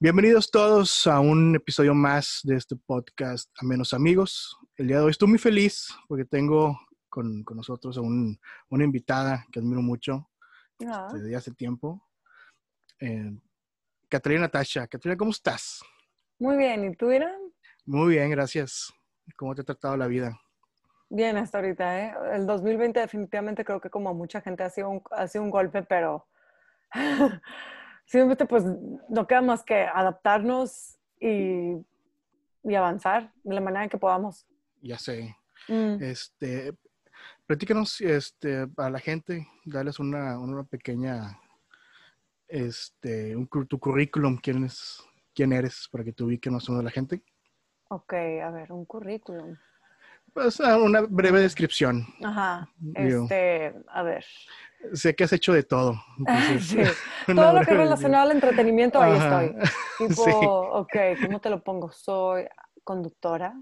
Bienvenidos todos a un episodio más de este podcast A Menos Amigos. El día de hoy estoy muy feliz porque tengo con, con nosotros a un, una invitada que admiro mucho Ah, desde hace tiempo. Eh, Catalina Natasha. Catalina, ¿cómo estás? muy bien, ¿y tú, Irán? Muy bien, gracias. ¿Cómo te ha tratado la vida? Bien hasta ahorita, ¿eh? El 2020 definitivamente creo que como mucha gente ha sido un, ha sido un golpe, pero simplemente pues no queda más que adaptarnos y, y avanzar de la manera que podamos. Ya sé. Mm. Este, platícanos este, a la gente, darles una, una pequeña, este, un, tu currículum, quién, es, quién eres, para que te ubiquen más o menos la gente. Ok, a ver, un currículum. Pues, ah, una breve descripción. Ajá, Digo. este, a ver. Sé que has hecho de todo. entonces, Sí, todo lo que es relacionado al entretenimiento, ahí estoy. Tipo, Sí. ok, ¿cómo te lo pongo? Soy conductora,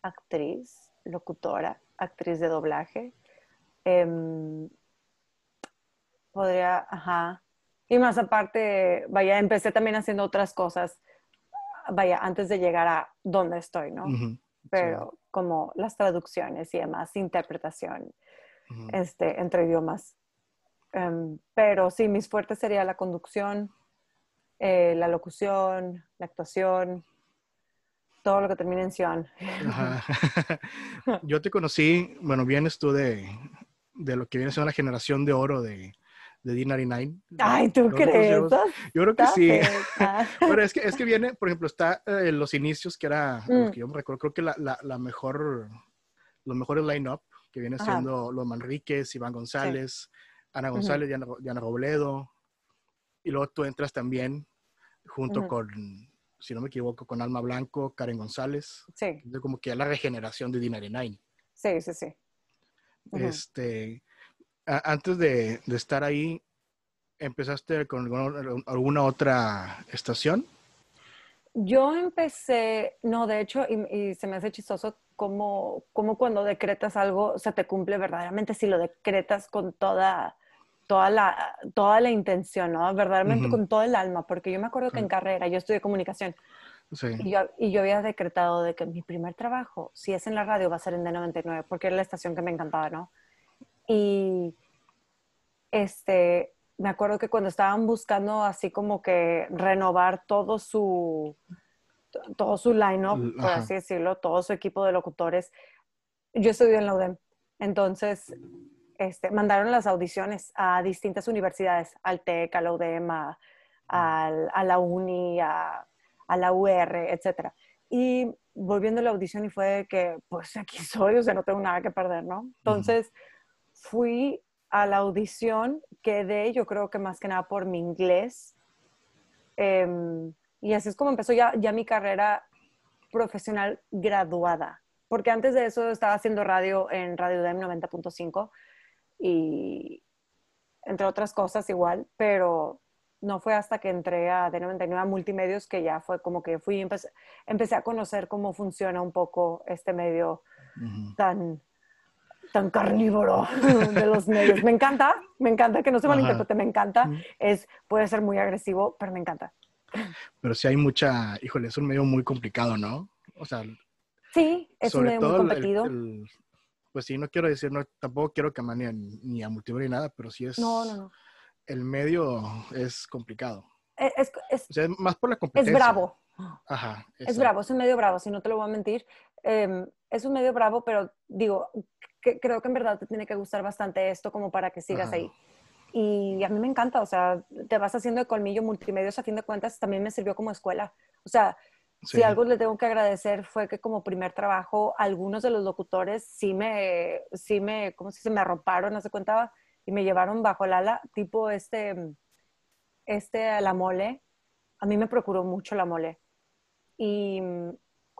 actriz, locutora, actriz de doblaje. Em, podría, ajá. Y más aparte, vaya, empecé también haciendo otras cosas, vaya, antes de llegar a donde estoy, ¿no? Ujú, Pero como las traducciones y demás, interpretación este, entre idiomas. Em, pero sí, mis fuertes sería la conducción, eh, la locución, la actuación, todo lo que termine en. Ajá. Yo te conocí, bueno, vienes tú de, de lo que viene siendo la generación de oro de, de D99. Ay, ¿tú Nosotros crees? Yo creo que sí. Bueno, es que, es que viene, por ejemplo, está eh, los inicios, que era, Mm. que yo me recuerdo, creo que la, la, la mejor, los mejores line-up, que viene Ajá. siendo los Manríquez, Iván González, Ana González, Diana, Diana Robledo, y luego tú entras también junto con, si no me equivoco, con Alma Blanco, Karen González, Sí, como que la regeneración de D99. sí, sí, sí. Ujú. Este, antes de, de estar ahí, ¿empezaste con alguna, alguna otra estación? Yo empecé, no, de hecho, y, y se me hace chistoso como, como cuando decretas algo se te cumple verdaderamente si lo decretas con toda, toda, la, toda la intención, ¿no? Verdaderamente con todo el alma, porque yo me acuerdo que en carrera, yo estudié comunicación, Sí. y yo, y yo había decretado de que mi primer trabajo, si es en la radio, va a ser en D99, porque era la estación que me encantaba, ¿no? Y este, me acuerdo que cuando estaban buscando así como que renovar todo su, to- todo su line-up, por así decirlo, todo su equipo de locutores, yo estudié en la UDEM. Entonces, este, mandaron las audiciones a distintas universidades, al TEC, a la UDEM, a, al- a la UNI, a, a la UR, etc. Y volviendo a la audición y fue que, pues aquí soy, o sea, no tengo nada que perder, ¿no? Entonces, fui a la audición, quedé, yo creo que más que nada por mi inglés. Em, y así es como empezó ya, ya mi carrera profesional graduada. Porque antes de eso estaba haciendo radio en Radio DEM 90.5 y entre otras cosas igual, pero no fue hasta que entré a D99 a Multimedios que ya fue como que fui, empecé, empecé a conocer cómo funciona un poco este medio tan, tan carnívoro de los medios. Me encanta, me encanta, que no se malinterprete, me encanta. Es, puede ser muy agresivo, pero me encanta. Pero sí hay mucha, híjole, es un medio muy complicado, ¿no? O sea, Sí, es un medio muy todo competido. el- pues sí, no quiero decir, no, tampoco quiero quemar ni a, ni a multimedia ni nada, pero sí es, No, no, no. el medio es complicado. Es, es, es- O sea, es más por la es competencia. bravo, Ajá. es bravo, es un medio bravo, si no te lo voy a mentir. Eh, es un medio bravo, pero digo, que, creo que en verdad te tiene que gustar bastante esto como para que sigas Ajá. ahí. Y a mí me encanta, o sea, te vas haciendo de colmillo multimedios, a fin de cuentas, también me sirvió como escuela. O sea, Sí. Si algo le tengo que agradecer fue que como primer trabajo, algunos de los locutores sí me, sí me, ¿cómo se dice? Me arroparon, no se cuenta, y me llevaron bajo el ala, tipo este, este, la mole. A mí me procuró mucho la mole. Y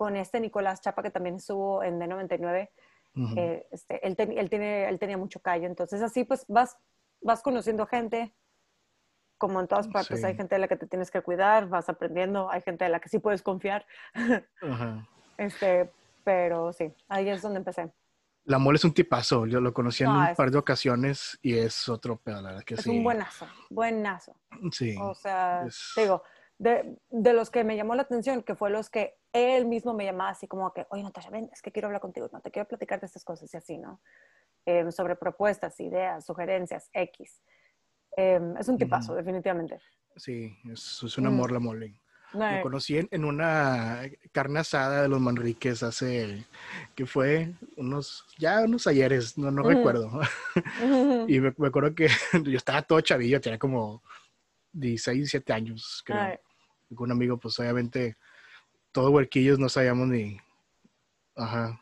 con este Nicolás Chapa, que también estuvo en D99, Ujú. eh, este, él, ten- él, tiene, él tenía mucho callo. Entonces así pues vas, vas conociendo gente, como en todas partes, Sí. hay gente de la que te tienes que cuidar, vas aprendiendo, hay gente de la que sí puedes confiar. Ajá. este, pero sí, ahí es donde empecé. La mole es un tipazo. Yo lo conocí en No, un es- par de ocasiones y es otro pedo, la verdad que Es sí. un buenazo, buenazo. Sí. O sea, es- te digo, de, de, los que me llamó la atención, que fue los que él mismo me llamaba así como que, oye, Natasha, ven, es que quiero hablar contigo, no, te quiero platicar de estas cosas y así, ¿no? Eh, sobre propuestas, ideas, sugerencias, X. Eh, es un tipazo, definitivamente. Sí, es, es un amor la mole. Lo conocí en, una carne asada de los Manriques hace, que fue unos, ya unos ayeres, no, no recuerdo. y me, acuerdo que yo estaba todo chavillo, tenía como 16, 17 años, creo. Con un amigo, pues obviamente, todos huerquillos no sabíamos ni, ajá.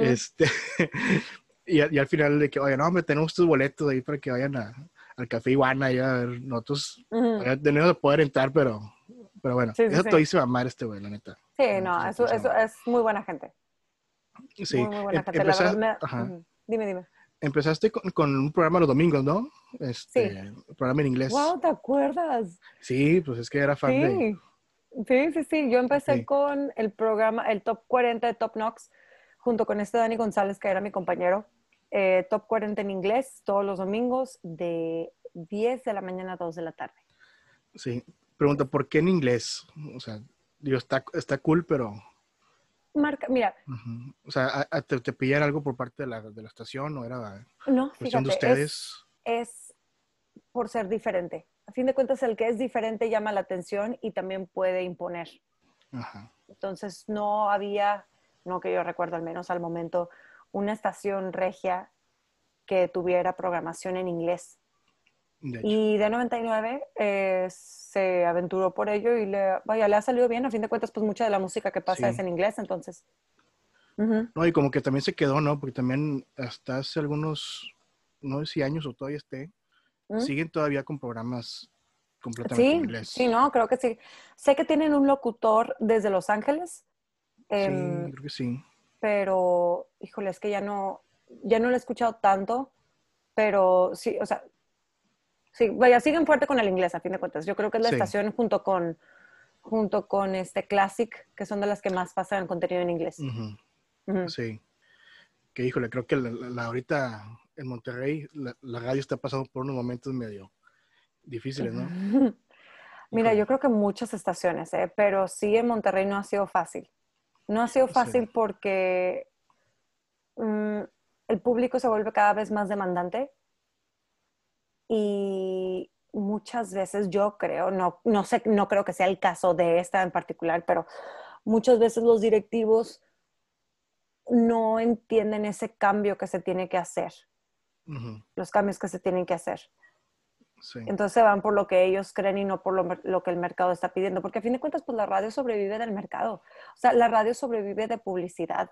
Este, y, al final de que, oye, no, me tenemos estos boletos ahí para que vayan al Café Iguana y a ver, nosotros tenemos que poder entrar, pero pero bueno, eso te hizo amar este güey, la neta. Sí, no, eso, eso es muy buena gente. Sí. Muy, buena em, gente. Empezaste, Dime, dime. Empezaste con, un programa los domingos, ¿no? Este, sí. programa en inglés. Wow, ¿te acuerdas? Sí, pues es que era fan de... Sí, sí, sí. Yo empecé con el programa, el Top 40 de Top Knox, junto con este Dani González, que era mi compañero. Eh, top 40 en inglés, todos los domingos, de 10 de la mañana a 2 de la tarde. Sí, pregunta, ¿por qué en inglés? O sea, digo, está, está cool, pero... Marca, mira. O sea, ¿te, ¿te pillan algo por parte de la, de la estación o era no, cuestión de ustedes? Es, es, por ser diferente. A fin de cuentas, el que es diferente llama la atención y también puede imponer. Ajá. Entonces, no había, no que yo recuerdo al menos al momento, una estación regia que tuviera programación en inglés. y de 99 es se aventuró por ello y le, vaya, le ha salido bien. A fin de cuentas, pues mucha de la música que pasa es en inglés, entonces. No, y como que también se quedó, ¿no? Porque también hasta hace algunos, no sé si años o todavía esté, siguen todavía con programas completamente en inglés. Sí, no, creo que sí. Sé que tienen un locutor desde Los Ángeles. sí, em, creo que sí. Pero, híjole, es que ya no, ya no lo he escuchado tanto, pero sí, o sea, Sí, vaya, siguen fuerte con el inglés, a fin de cuentas. Yo creo que es la estación junto con, junto con este Classic, que son de las que más pasan contenido en inglés. Sí. Que híjole, creo que la, ahorita en Monterrey la, radio está pasando por unos momentos medio difíciles, ¿no? Mira, yo creo que muchas estaciones, ¿eh? pero sí en Monterrey no ha sido fácil. No ha sido fácil porque mm, el público se vuelve cada vez más demandante y muchas veces yo creo, no, no sé, no creo que sea el caso de esta en particular, pero muchas veces los directivos no entienden ese cambio que se tiene que hacer, los cambios que se tienen que hacer. Entonces se van por lo que ellos creen y no por lo, lo, que el mercado está pidiendo, porque a fin de cuentas, pues la radio sobrevive del mercado. O sea, la radio sobrevive de publicidad.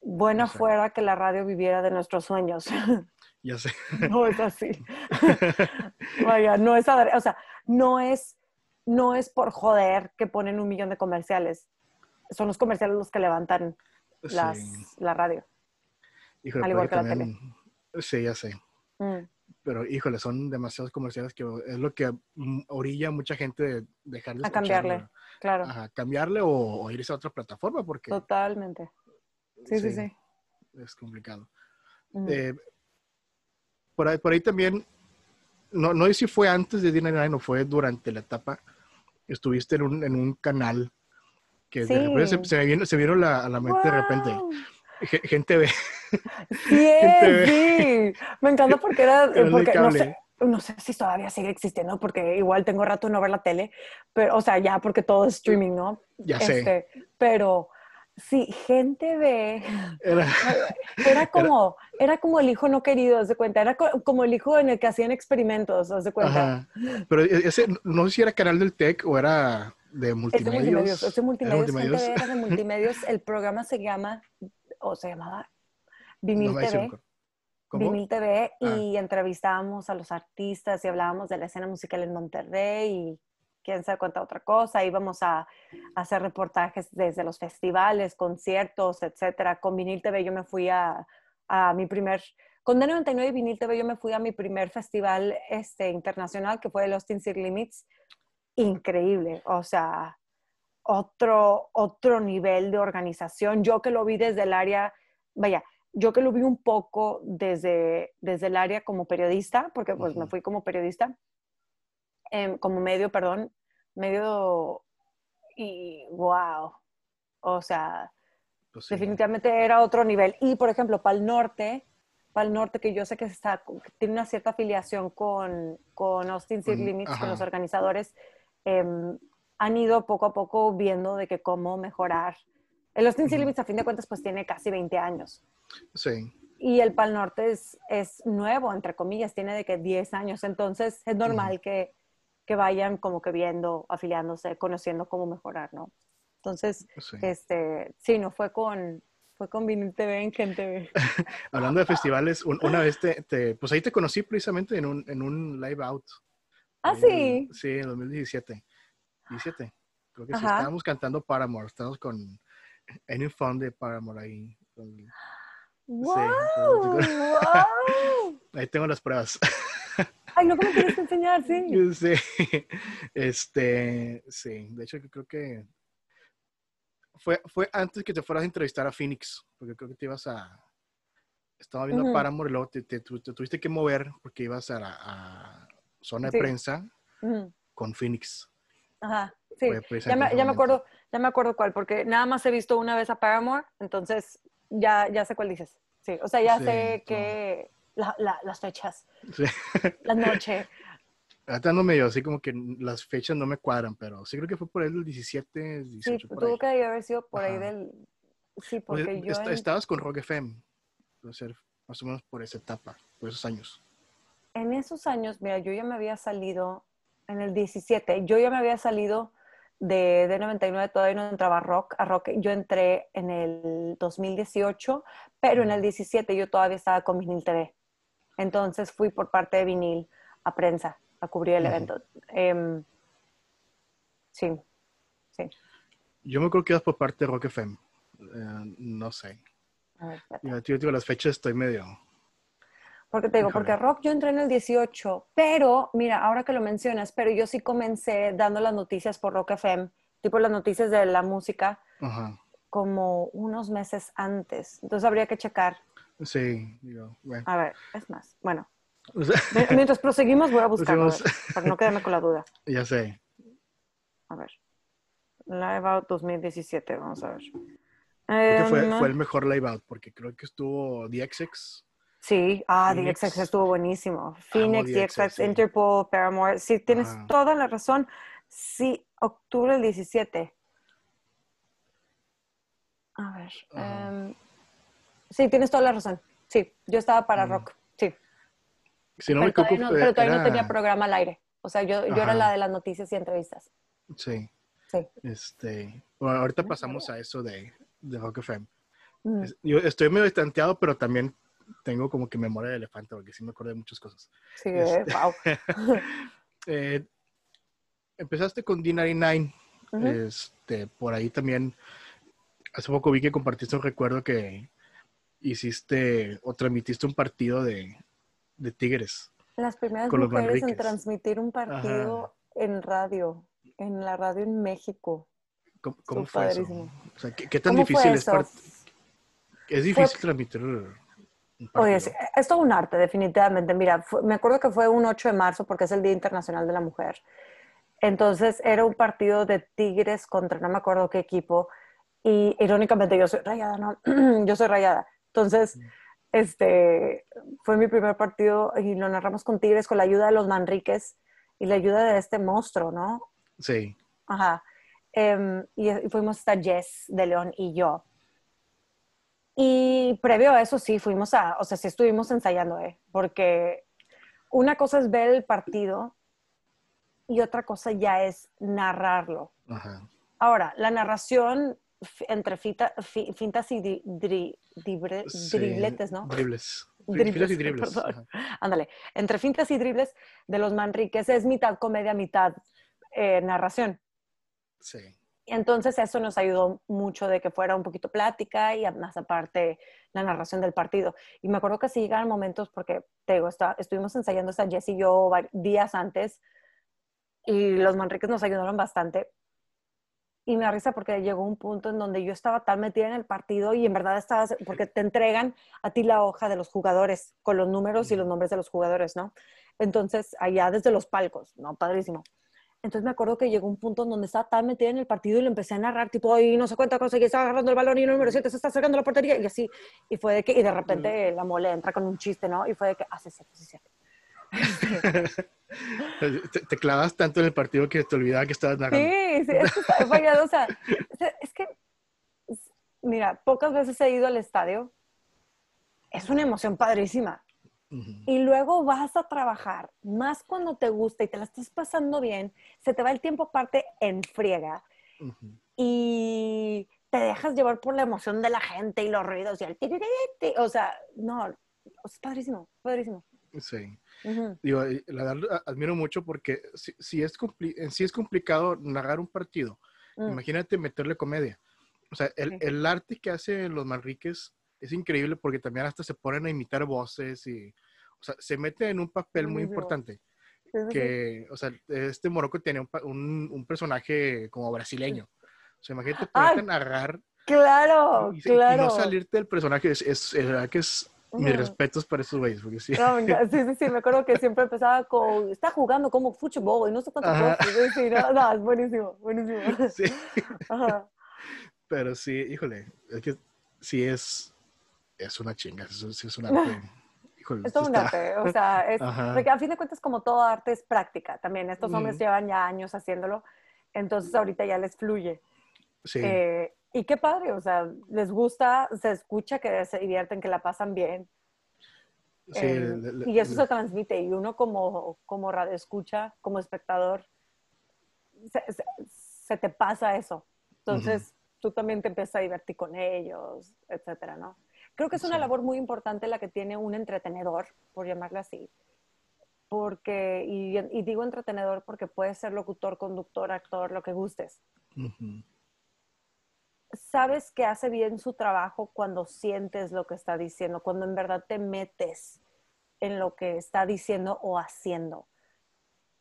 Buena fuera que la radio viviera de nuestros sueños. Ya sé. No es así. Vaya, no es, o sea, no es, no es por joder que ponen un millón de comerciales. Son los comerciales los que levantan las, la radio. Híjole, al igual que la tele. Sí, ya sé. Mm. Pero, híjole, son demasiados comerciales que es lo que orilla a mucha gente de dejar de A cambiarle, claro. A cambiarle o, irse a otra plataforma porque... Totalmente. Sí, sí, sí. Es complicado. Mm. Eh, por ahí, por ahí también, no, no sé si fue antes de Dinner o fue durante la etapa, estuviste en un, en un canal que de repente se, se, vino, se vieron la, a la mente de repente. Gente ve. Sí, sí. Me encanta porque era. Porque, no, sé, no sé si todavía sigue existiendo, porque igual tengo rato de no ver la tele, pero, o sea, ya porque todo es streaming, ¿no? Ya sé. Este, pero Sí, gente ve. Era, como, era, como el hijo no querido, haz de cuenta. Era como el hijo en el que hacían experimentos, haz de cuenta. Pero e, ese, no sé si era canal del TEC o era de multimedios. Ese multimedios, multimedios. Era de multimedios. El programa se llama, o se llamaba Vimil TV. Vimil TV y entrevistábamos a los artistas y hablábamos de la escena musical en Monterrey y quién sabe cuánta otra cosa, íbamos a, hacer reportajes desde los festivales, conciertos, etcétera. Con Vinil TV yo me fui a, mi primer, con D99 y Vinil TV yo me fui a mi primer festival este, internacional que fue el Austin City Limits. Increíble, o sea, otro, otro nivel de organización. Yo que lo vi desde el área, vaya, yo que lo vi un poco desde, desde el área como periodista, porque pues me fui como periodista, Em, como medio, perdón, medio, y wow, o sea, Pues sí. definitivamente era otro nivel. Y, por ejemplo, para el norte, para el norte, que yo sé que, está, que tiene una cierta afiliación con, con Austin City Limits, ajá. con los organizadores, em, han ido poco a poco viendo de que cómo mejorar. El Austin City. Limits, a fin de cuentas, pues tiene casi 20 años. Sí. Y el Pal Norte es, es nuevo, entre comillas, tiene de que 10 años. Entonces, es normal que, que vayan como que viendo, afiliándose, conociendo cómo mejorar, ¿no? Entonces, sí. este, sí, no fue con, fue con Vinil TV en Gen TV. Hablando de festivales, un- una vez te, te- pues ahí te conocí precisamente en un, en un live out. Ah, sí. en- Sí, en 2017. 17. Creo que sí. Estábamos cantando Paramore. Estábamos con Any Fun de Paramore ahí. ¡Wow! Sí. ¡Wow! Ahí tengo las pruebas. Ay, no, que me tienes que enseñar, sí. Sí. Este, sí. De hecho, creo que fue, fue antes que te fueras a entrevistar a Phoenix, porque creo que te ibas a... Estaba viendo a Paramore y luego te, te- te tuviste que mover porque ibas a, la, a zona de prensa con Phoenix. Ajá, sí. Fue Ya me, ya acuerdo, ya me acuerdo cuál, porque nada más he visto una vez a Paramore, entonces ya, ya sé cuál dices. Sí, o sea, ya Sí, sé que la- la- las fechas, Sí. la noche. Ahorita ando medio así como que las fechas no me cuadran, pero sí creo que fue por ahí del 17, Sí, 18. por tuvo ahí. que haber sido por ahí Ajá. del... Sí, Pues, porque yo... est- en- Estabas con Rock FM, puede ser más o menos por esa etapa, por esos años. En esos años, mira, yo ya me había salido en el 17, yo ya me había salido de, de 99, todavía no entraba a rock, a rock. Yo entré en el 2018, pero en el 17 yo todavía estaba con Vinil TV. Entonces fui por parte de Vinil a prensa a cubrir el evento. Em, sí, sí. Yo me acuerdo que ibas por parte de Rock FM. Eh, no sé. A ver, yo digo, las fechas estoy medio. Porque te digo, Híjole. porque rock yo entré en el 18, pero mira, ahora que lo mencionas, pero yo sí comencé dando las noticias por Rock FM, tipo las noticias de la música, Ajá. como unos meses antes. Entonces habría que checar. Sí, digo, bueno. A ver, es más. Bueno, O sea, mi- mientras proseguimos voy a buscarlo, para no quedarme con la duda. ya sé. A ver. Live Out 2017, vamos a ver. Creo que fue, Em, fue el mejor live out porque creo que estuvo DXX. Sí, ah, Phoenix. DXX estuvo buenísimo. Phoenix, DXX, DXX, sí. Interpol, Paramore. Sí, tienes toda la razón. Sí, octubre del 17. A ver. Em, sí, tienes toda la razón. Sí, yo estaba para rock. Sí. Si no pero, me todavía no, pero todavía no tenía programa al aire. O sea, yo, yo era la de las noticias y entrevistas. Sí. Sí. Este, bueno, ahorita No pasamos a eso de, de Rock FM. Mm. Yo estoy medio distanteado, pero también tengo como que memoria de elefante, porque sí me acuerdo de muchas cosas. Sí, eh, Este- wow. Eh, empezaste con D99. Ujú. este, por ahí también, hace poco vi que compartiste un recuerdo que hiciste o transmitiste un partido de, de Tigres. Las primeras con mujeres en transmitir un partido en radio, en la radio en México. ¿Cómo, fue eso? padrísimo. O sea, ¿qué, qué tan ¿Cómo fue difícil es? Es difícil transmitir. Oye, sí, es todo un arte, definitivamente. Mira, fue- me acuerdo que fue un 8 de marzo porque es el Día Internacional de la Mujer. Entonces era un partido de Tigres contra no me acuerdo qué equipo. Y irónicamente yo soy rayada, ¿no? yo soy rayada. Entonces, este, fue mi primer partido y lo narramos con Tigres con la ayuda de los Manriques y la ayuda de este monstruo, ¿no? Sí, Ajá. Em, y, y fuimos hasta Jess de León y yo. Y previo a eso sí fuimos a, o sea, sí estuvimos ensayando, ¿eh? Porque una cosa es ver el partido y otra cosa ya es narrarlo. ajá. Ahora, la narración entre fita- fi- fintas y dri- dri- dibre- Sí, dribletes, ¿no? Dribles. Dribles, y dribles. Ándale, entre fintas y dribles de los Manriques es mitad comedia, mitad eh, narración. Sí. Entonces eso nos ayudó mucho de que fuera un poquito plática y más aparte la narración del partido. Y me acuerdo que sí llegaban momentos, porque te digo, está- estuvimos ensayando esta Jess y yo días antes y los Manriques nos ayudaron bastante. Y me da risa porque llegó un punto en donde yo estaba tan metida en el partido y en verdad estabas, porque te entregan a ti la hoja de los jugadores con los números y los nombres de los jugadores, ¿no? Entonces, allá desde los palcos, ¿no? Padrísimo. Entonces me acuerdo que llegó un punto en donde estaba tan metida en el partido y le empecé a narrar, tipo, ay, no sé cuánta cosa, y estaba agarrando el balón y el número 7 se está acercando a la portería, y así. Y fue de que, y de repente la mole entra con un chiste, ¿no? Y fue de que, hace ah, sí, sí, te, te, clavas tanto en el partido que te olvidaba que estabas narrando. Sí, sí, es que fallado, o sea, es que, mira, pocas veces he ido al estadio, es una emoción padrísima, y luego vas a trabajar, más cuando te gusta y te la estás pasando bien, se te va el tiempo aparte en friega. Y te dejas llevar por la emoción de la gente y los ruidos y el O sea, no, es padrísimo, padrísimo. Sí. Digo, la verdad admiro mucho porque si, es, si es complicado narrar un partido, mm. imagínate meterle comedia. O sea, el, el arte que hacen los Manriques es increíble porque también hasta se ponen a imitar voces y, o sea, se mete en un papel muy importante. Que, o sea, este Morocco tiene un, un, personaje como brasileño. O sea, imagínate ponerte a narrar. Claro, y, claro. Y no salirte del personaje. Es, es, verdad que es mis respetos para esos güeyes, porque sí. sí, sí, sí, me acuerdo que siempre empezaba con, está jugando como fútbol y no sé cuánto Sí, no, no, es buenísimo, buenísimo. Sí. Ajá. Pero sí, híjole, es que sí es, es una chinga, es, es un arte. Es todo un arte, o sea, es, porque a fin de cuentas como todo arte es práctica también. Estos hombres llevan ya años haciéndolo, entonces ahorita ya les fluye. Sí. Eh, y qué padre, o sea, les gusta, se escucha que se divierten, que la pasan bien. Sí, eh, y eso se transmite y uno como, como radio escucha, como espectador, se, te pasa eso. Entonces, tú también te empiezas a divertir con ellos, etcétera, ¿no? Creo que es una labor muy importante la que tiene un entretenedor, por llamarlo así. Porque, y, digo entretenedor porque puede ser locutor, conductor, actor, lo que gustes. Sabes que hace bien su trabajo cuando sientes lo que está diciendo, cuando en verdad te metes en lo que está diciendo o haciendo.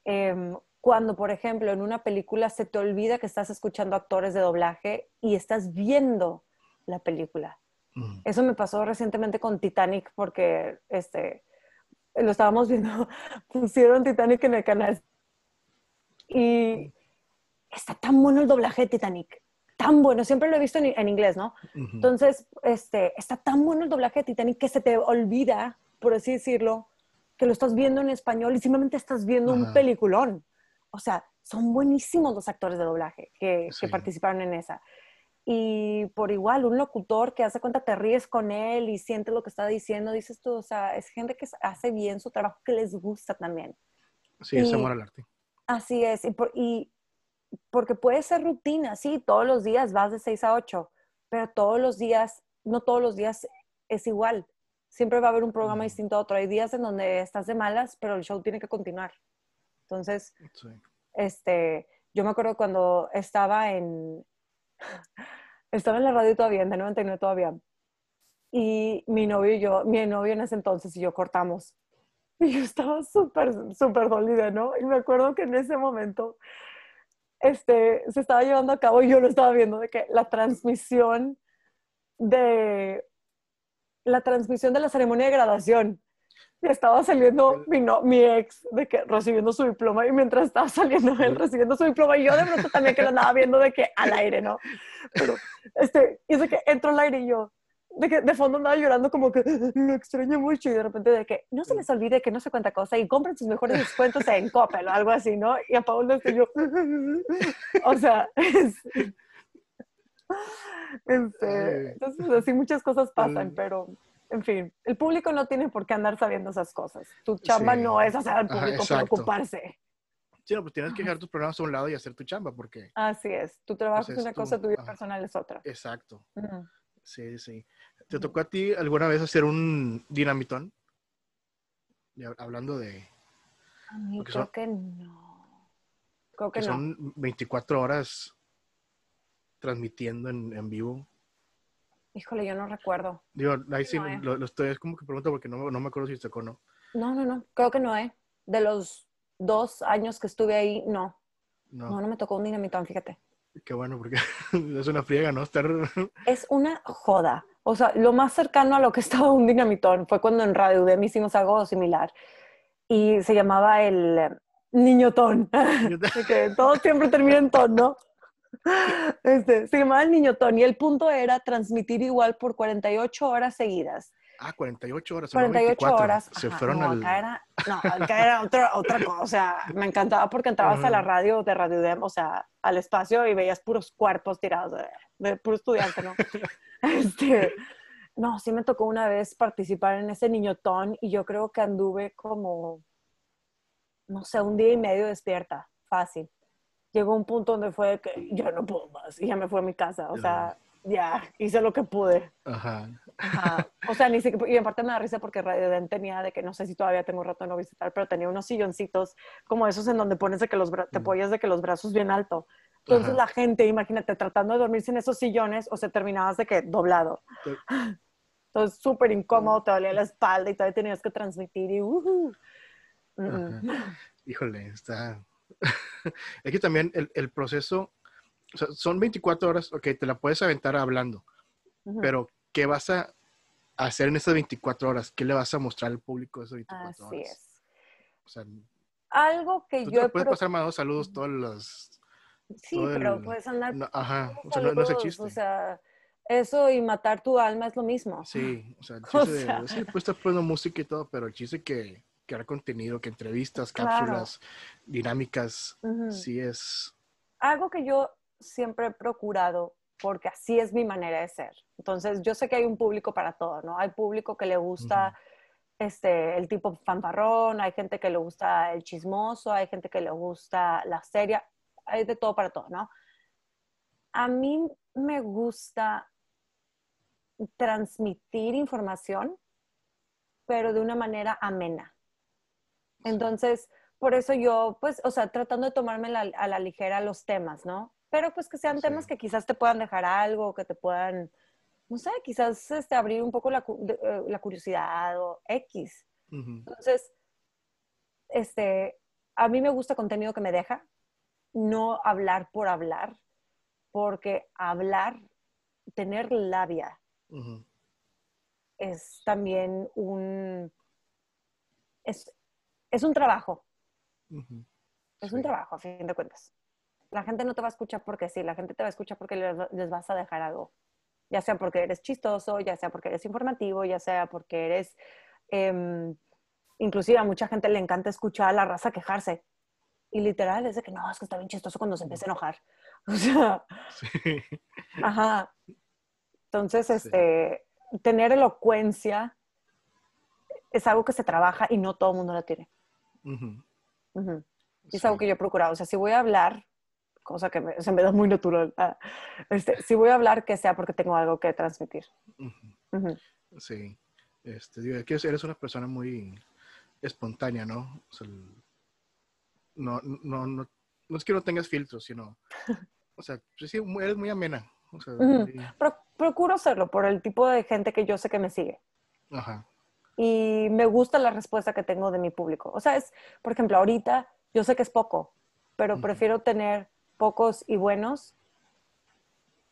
Em, cuando, por ejemplo, en una película se te olvida que estás escuchando actores de doblaje y estás viendo la película. Eso me pasó recientemente con Titanic porque este, lo estábamos viendo, pusieron Titanic en el canal y está tan bueno el doblaje de Titanic, tan bueno, siempre lo he visto en, inglés, ¿no? Entonces, este, está tan bueno el doblaje de Titanic que se te olvida, por así decirlo, que lo estás viendo en español y simplemente estás viendo un peliculón. O sea, son buenísimos los actores de doblaje que, que participaron en esa y por igual un locutor que hace cuenta te ríes con él y sientes lo que está diciendo, dices tú, o sea, es gente que hace bien su trabajo, que les gusta también. Sí, es amor al arte. Así es, y, y, porque puede ser rutina, sí, todos los días vas de 6 a 8, pero todos los días, no todos los días es igual. Siempre va a haber un programa distinto a otro. Hay días en donde estás de malas, pero el show tiene que continuar. Entonces, este, yo me acuerdo cuando estaba en, estaba en la radio todavía, en 99 todavía. Y mi novio y yo, mi novio en ese entonces y yo cortamos. Y yo estaba súper, súper dolida, ¿no? Y me acuerdo que en ese momento este, se estaba llevando a cabo y yo lo estaba viendo de que la transmisión de la transmisión de la ceremonia de graduación estaba saliendo mi, no, mi ex de que recibiendo su diploma y mientras estaba saliendo él recibiendo su diploma y yo de pronto también que lo andaba viendo de que al aire, ¿no? Pero, este, y de que entró al aire y yo, de que de fondo andaba llorando como que lo extraño mucho y de repente de que no se les olvide que no sé cuánta cosa y compren sus mejores descuentos en Coppel o algo así, ¿no? Y a Paul estoy yo, o sea, es, este, entonces así muchas cosas pasan, pero en fin, el público no tiene por qué andar sabiendo esas cosas. Tu chamba no es hacer al público preocuparse. Sí, no, pues tienes que dejar tus problemas a un lado y hacer tu chamba, porque... Así es. Tu trabajo pues, es una cosa, tu vida personal es otra. Exacto. Sí, sí. ¿Te tocó a ti alguna vez hacer un dinamitón? Hablando de... A mí creo que no. Creo que, no. Son 24 horas transmitiendo en, en vivo. Híjole, yo no recuerdo. Digo, ahí sí, lo, estoy, es como que pregunto porque no, no me acuerdo si se o no. No, no, no, creo que no, ¿eh? De los dos años que estuve ahí, no. No, no, me tocó un dinamitón, fíjate. Qué bueno, porque es una friega, ¿no? Estar... Es una joda. O sea, lo más cercano a lo que estaba un dinamitón fue cuando en Radio UDEM hicimos algo similar. Y se llamaba el Niñotón. que todo siempre termina en ton, ¿no? Este, se llamaba el Niñotón y el punto era transmitir igual por 48 horas seguidas. Ah, 48 horas. 48 horas. Se fueron no, al... acá era, no, acá era otra, otra cosa. O sea, me encantaba porque entrabas a la radio de Radio Dem, o sea, al espacio y veías puros cuerpos tirados de, de puro estudiante, ¿no? este, no, sí me tocó una vez participar en ese niñotón y yo creo que anduve como, no sé, un día y medio despierta, fácil. Llegó un punto donde fue que ya no puedo más y ya me fui a mi casa. O sea, ya hice lo que pude. Ajá. Ajá. O sea, ni siquiera, y en parte me da risa porque Radio Den tenía de que no sé si todavía tengo rato de no visitar, pero tenía unos silloncitos como esos en donde pones de que los te apoyas de que los brazos bien alto. Entonces Ajá. la gente, imagínate, tratando de dormirse en esos sillones o se terminabas de que doblado. Entonces súper incómodo, te dolía la espalda y todavía tenías que transmitir y uh, Ajá. Híjole, está... es que también el, el proceso, o sea, son 24 horas, ok, te la puedes aventar hablando, pero ¿qué vas a hacer en esas 24 horas? ¿Qué le vas a mostrar al público esas 24 Así horas? es. O sea, Algo que tú yo te he puedes pasar más dos saludos todos los... Sí, todo pero el- puedes andar no, ajá, o sea, no, no es el saludos, chiste. O sea, eso y matar tu alma es lo mismo. Sí, o sea, el O chiste de, sea. sí, pues estar poniendo música y todo, pero el chiste que crear contenido, que entrevistas, Claro. cápsulas, dinámicas, Ujú. sí es... Algo que yo siempre he procurado, porque así es mi manera de ser. Entonces, yo sé que hay un público para todo, ¿no? Hay público que le gusta este, el tipo fanfarrón, hay gente que le gusta el chismoso, hay gente que le gusta la seria, hay de todo para todo, ¿no? A mí me gusta transmitir información, pero de una manera amena. Entonces, por eso yo, pues, o sea, tratando de tomarme la- a la ligera los temas, ¿no? Pero pues que sean Sí. temas que quizás te puedan dejar algo, que te puedan, no sé, quizás este, abrir un poco la, eh, la curiosidad o X. Entonces, este, a mí me gusta contenido que me deja, no hablar por hablar, porque hablar, tener labia, es también un, es, es un trabajo, es Sí. un trabajo a fin de cuentas. La gente no te va a escuchar porque sí, la gente te va a escuchar porque les, les vas a dejar algo, ya sea porque eres chistoso, ya sea porque eres informativo, ya sea porque eres, em, inclusive a mucha gente le encanta escuchar a la raza quejarse. Y literal es de que no, es que está bien chistoso cuando se empieza a enojar. O sea, Sí. Ajá. Entonces, Sí. este, tener elocuencia es algo que se trabaja y no todo el mundo la tiene. Es sí. algo que yo he procurado. O sea, si voy a hablar, cosa que me, se me da muy natural, ah, este, si voy a hablar, que sea porque tengo algo que transmitir. Sí. Este, digo, es que eres una persona muy espontánea, ¿no? O sea, no, no, no, no es que no tengas filtros, sino, o sea, pues sí, eres muy amena. O sea, Ujú. muy- Pro- procuro hacerlo por el tipo de gente que yo sé que me sigue. ajá. Y me gusta la respuesta que tengo de mi público. O sea, es, por ejemplo, ahorita yo sé que es poco, pero prefiero tener pocos y buenos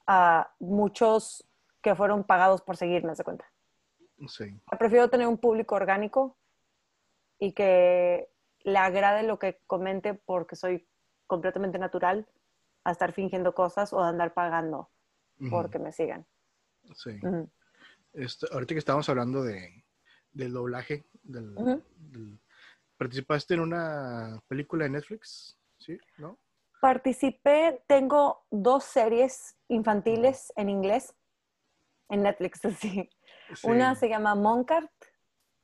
a muchos que fueron pagados por seguirme, ¿se cuenta? Sí. Prefiero tener un público orgánico y que le agrade lo que comente porque soy completamente natural a estar fingiendo cosas o a andar pagando porque me sigan. Sí. Este, ahorita que estábamos hablando de, del doblaje, del, ¿participaste en una película de Netflix? ¿Sí? ¿No? Participé, tengo dos series infantiles en inglés en Netflix, sí. Sí. Una se llama Moncart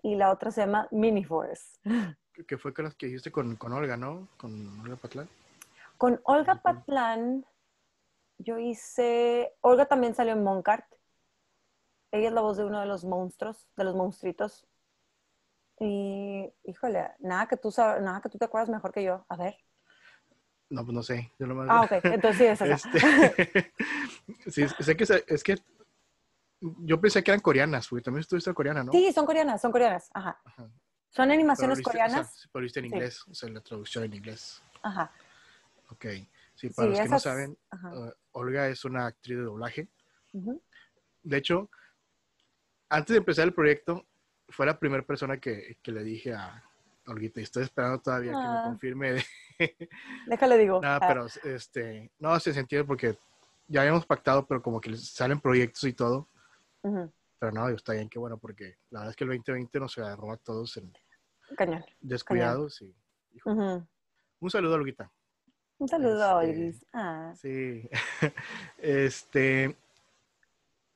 y la otra se llama Mini Forest. Que fue con las que hiciste con, con Olga, ¿no? Con Olga Patlán. Con Olga. Patlán, yo hice. Olga también salió en Moncart. Ella es la voz de uno de los monstruos, de los monstruitos. Y, híjole, nada que tú sab- nada que tú te acuerdas mejor que yo. A ver. No, pues no sé. Yo Ah, ok. Entonces sí es esa. Este, sí, sé que es que yo pensé que eran coreanas, porque también estuviste coreana, ¿no? Sí, son coreanas, son coreanas. Ajá. Ajá. Son Pero animaciones lo viste- coreanas. O sea, pero viste en Sí. inglés, o sea, la traducción en inglés. Ajá. Ok. Sí, para Sí, los que no esas- saben, uh, Olga es una actriz de doblaje. Ujú. De hecho, antes de empezar el proyecto, fue la primera persona que, que le dije a, Olguita, y estoy esperando todavía que me Ah. confirme. de- Déjale digo. Nada, Ah, pero este, no, se entiende porque ya habíamos pactado, pero como que salen proyectos y todo. Pero no, está bien, que bueno, porque la verdad es que el 2020 nos agarró a todos en Cañón. descuidados. Y, hijo, un saludo, Olguita. Un saludo, Este, Iris. Ah, Sí. este,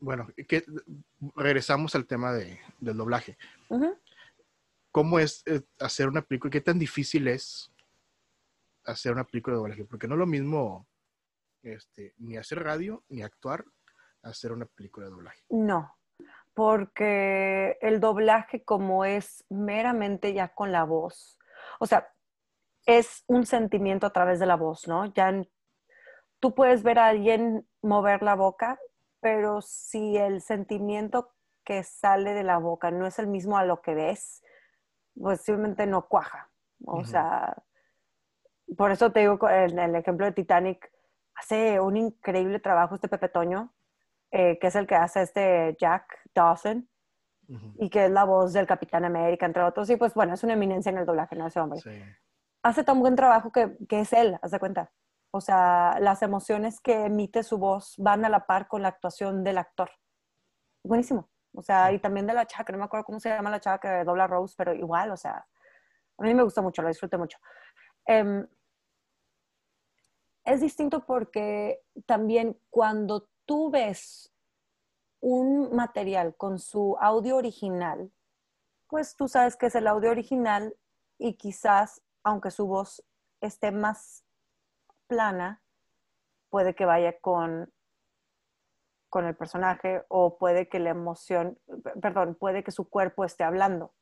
bueno, que, regresamos al tema de, del doblaje. ¿Cómo es eh, hacer una película? ¿Qué tan difícil es hacer una película de doblaje? Porque no es lo mismo este, ni hacer radio ni actuar hacer una película de doblaje. No, porque el doblaje como es meramente ya con la voz, o sea, es un sentimiento a través de la voz, ¿no? Ya tú puedes ver a alguien mover la boca, pero si el sentimiento que sale de la boca no es el mismo a lo que ves, pues simplemente no cuaja. O sea, por eso te digo, en el ejemplo de Titanic, hace un increíble trabajo este Pepe Toño, eh, que es el que hace este Jack Dawson, Ujú. y que es la voz del Capitán América, entre otros. Y pues bueno, es una eminencia en el doblaje, ¿no? Ese hombre. Sí. Hace tan buen trabajo que, que es él, haz de cuenta. O sea, las emociones que emite su voz van a la par con la actuación del actor. Buenísimo. O sea, y también de la chava, que no me acuerdo cómo se llama la chava que dobla Rose, pero igual, o sea, a mí me gustó mucho, lo disfruté mucho. Em, es distinto porque también cuando tú ves un material con su audio original, pues tú sabes que es el audio original y quizás, aunque su voz esté más plana, puede que vaya con, con el personaje o puede que la emoción, perdón, puede que su cuerpo esté hablando.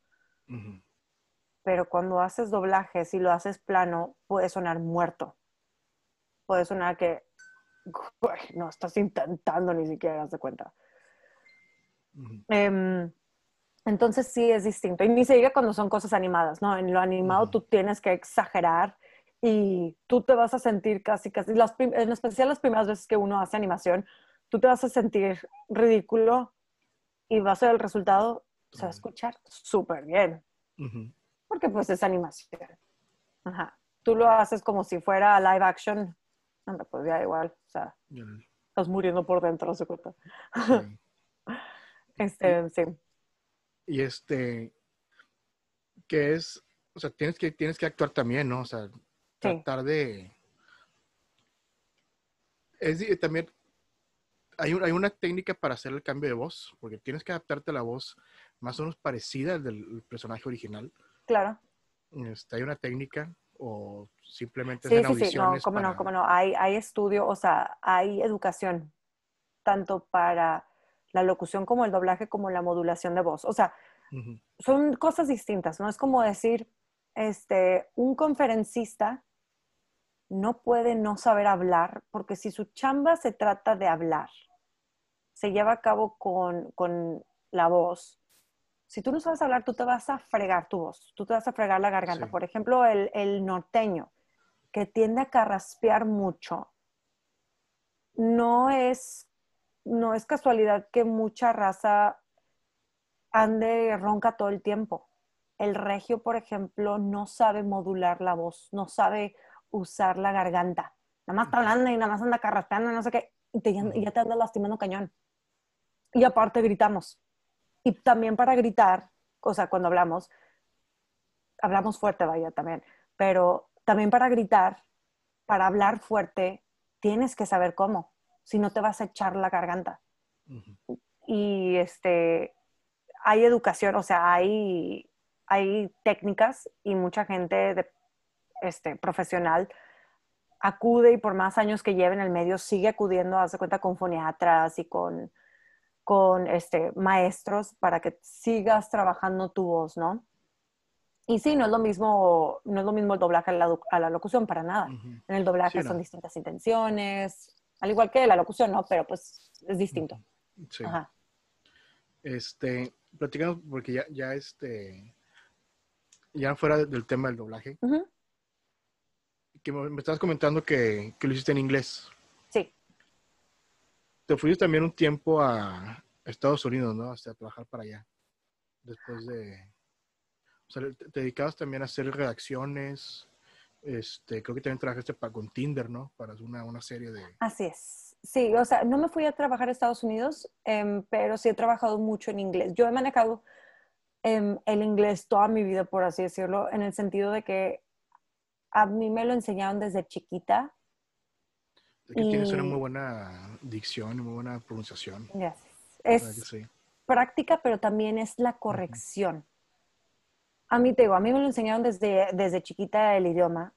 Pero cuando haces doblaje, si lo haces plano, puede sonar muerto. Puede sonar que "Güey, no estás intentando ni siquiera darse cuenta. Em, entonces sí es distinto. Y ni se diga cuando son cosas animadas, ¿no? En lo animado tú tienes que exagerar y tú te vas a sentir casi, casi, las en especial las primeras veces que uno hace animación, tú te vas a sentir ridículo y va a ser el resultado, se va a escuchar súper bien, Ujú. porque pues es animación. Ajá. Tú lo haces como si fuera live action, hombre, pues ya igual, o sea, estás muriendo por dentro, se cuenta. sí. Este, sí. Y este, que es, o sea, tienes que, tienes que actuar también, ¿no? O sea, tratar de... Es también, hay, un- hay una técnica para hacer el cambio de voz, porque tienes que adaptarte a la voz más o menos parecida al del personaje original. Claro. Este, hay una técnica o simplemente Sí, sí, sí, no, cómo no, para- cómo no. Hay, hay estudio, o sea, hay educación, tanto para la locución como el doblaje, como la modulación de voz. O sea, son cosas distintas, ¿no? Es como decir, este, un conferencista no puede no saber hablar, porque si su chamba se trata de hablar, se lleva a cabo con, con la voz. Si tú no sabes hablar, tú te vas a fregar tu voz, tú te vas a fregar la garganta. Sí. Por ejemplo, el, el norteño, que tiende a carraspear mucho, no es, no es casualidad que mucha raza ande ronca todo el tiempo. El regio, por ejemplo, no sabe modular la voz, no sabe usar la garganta. Nada más está hablando y nada más anda carraspeando, no sé qué, y, te- ya te anda lastimando cañón. Y aparte gritamos. Y también para gritar, o sea, cuando hablamos, hablamos fuerte, vaya, también, pero también para gritar, para hablar fuerte, tienes que saber cómo, si no te vas a echar la garganta ujú. y este hay educación, o sea, hay, hay técnicas y mucha gente de, este, profesional acude y por más años que lleve en el medio sigue acudiendo, hace cuenta con foniatras y con, con este, maestros para que sigas trabajando tu voz, ¿no? Y sí, no es lo mismo, no es lo mismo el doblaje a la, a la locución para nada. Ujú. En el doblaje Sí, no. son distintas intenciones, al igual que la locución, ¿no? Pero pues es distinto. Sí. Ajá. Este, platicamos porque ya, ya este, ya fuera del tema del doblaje, Ujú. Que me, me estabas comentando que, que lo hiciste en inglés. Sí. Te fuiste también un tiempo a Estados Unidos, ¿no? Hasta trabajar para allá. Después de... O sea, te, te dedicabas también a hacer redacciones. Este, creo que también trabajaste para, con Tinder, ¿no? Para una, una serie de... Así es. Sí, o sea, no me fui a trabajar a Estados Unidos, em, pero sí he trabajado mucho en inglés. Yo he manejado em, el inglés toda mi vida, por así decirlo, en el sentido de que a mí me lo enseñaron desde chiquita. de que tienes una Y- muy buena dicción y muy buena pronunciación. ¿Verdad Es sí? práctica, pero también es la corrección. A mí te digo, a mí me lo enseñaron desde, desde chiquita el idioma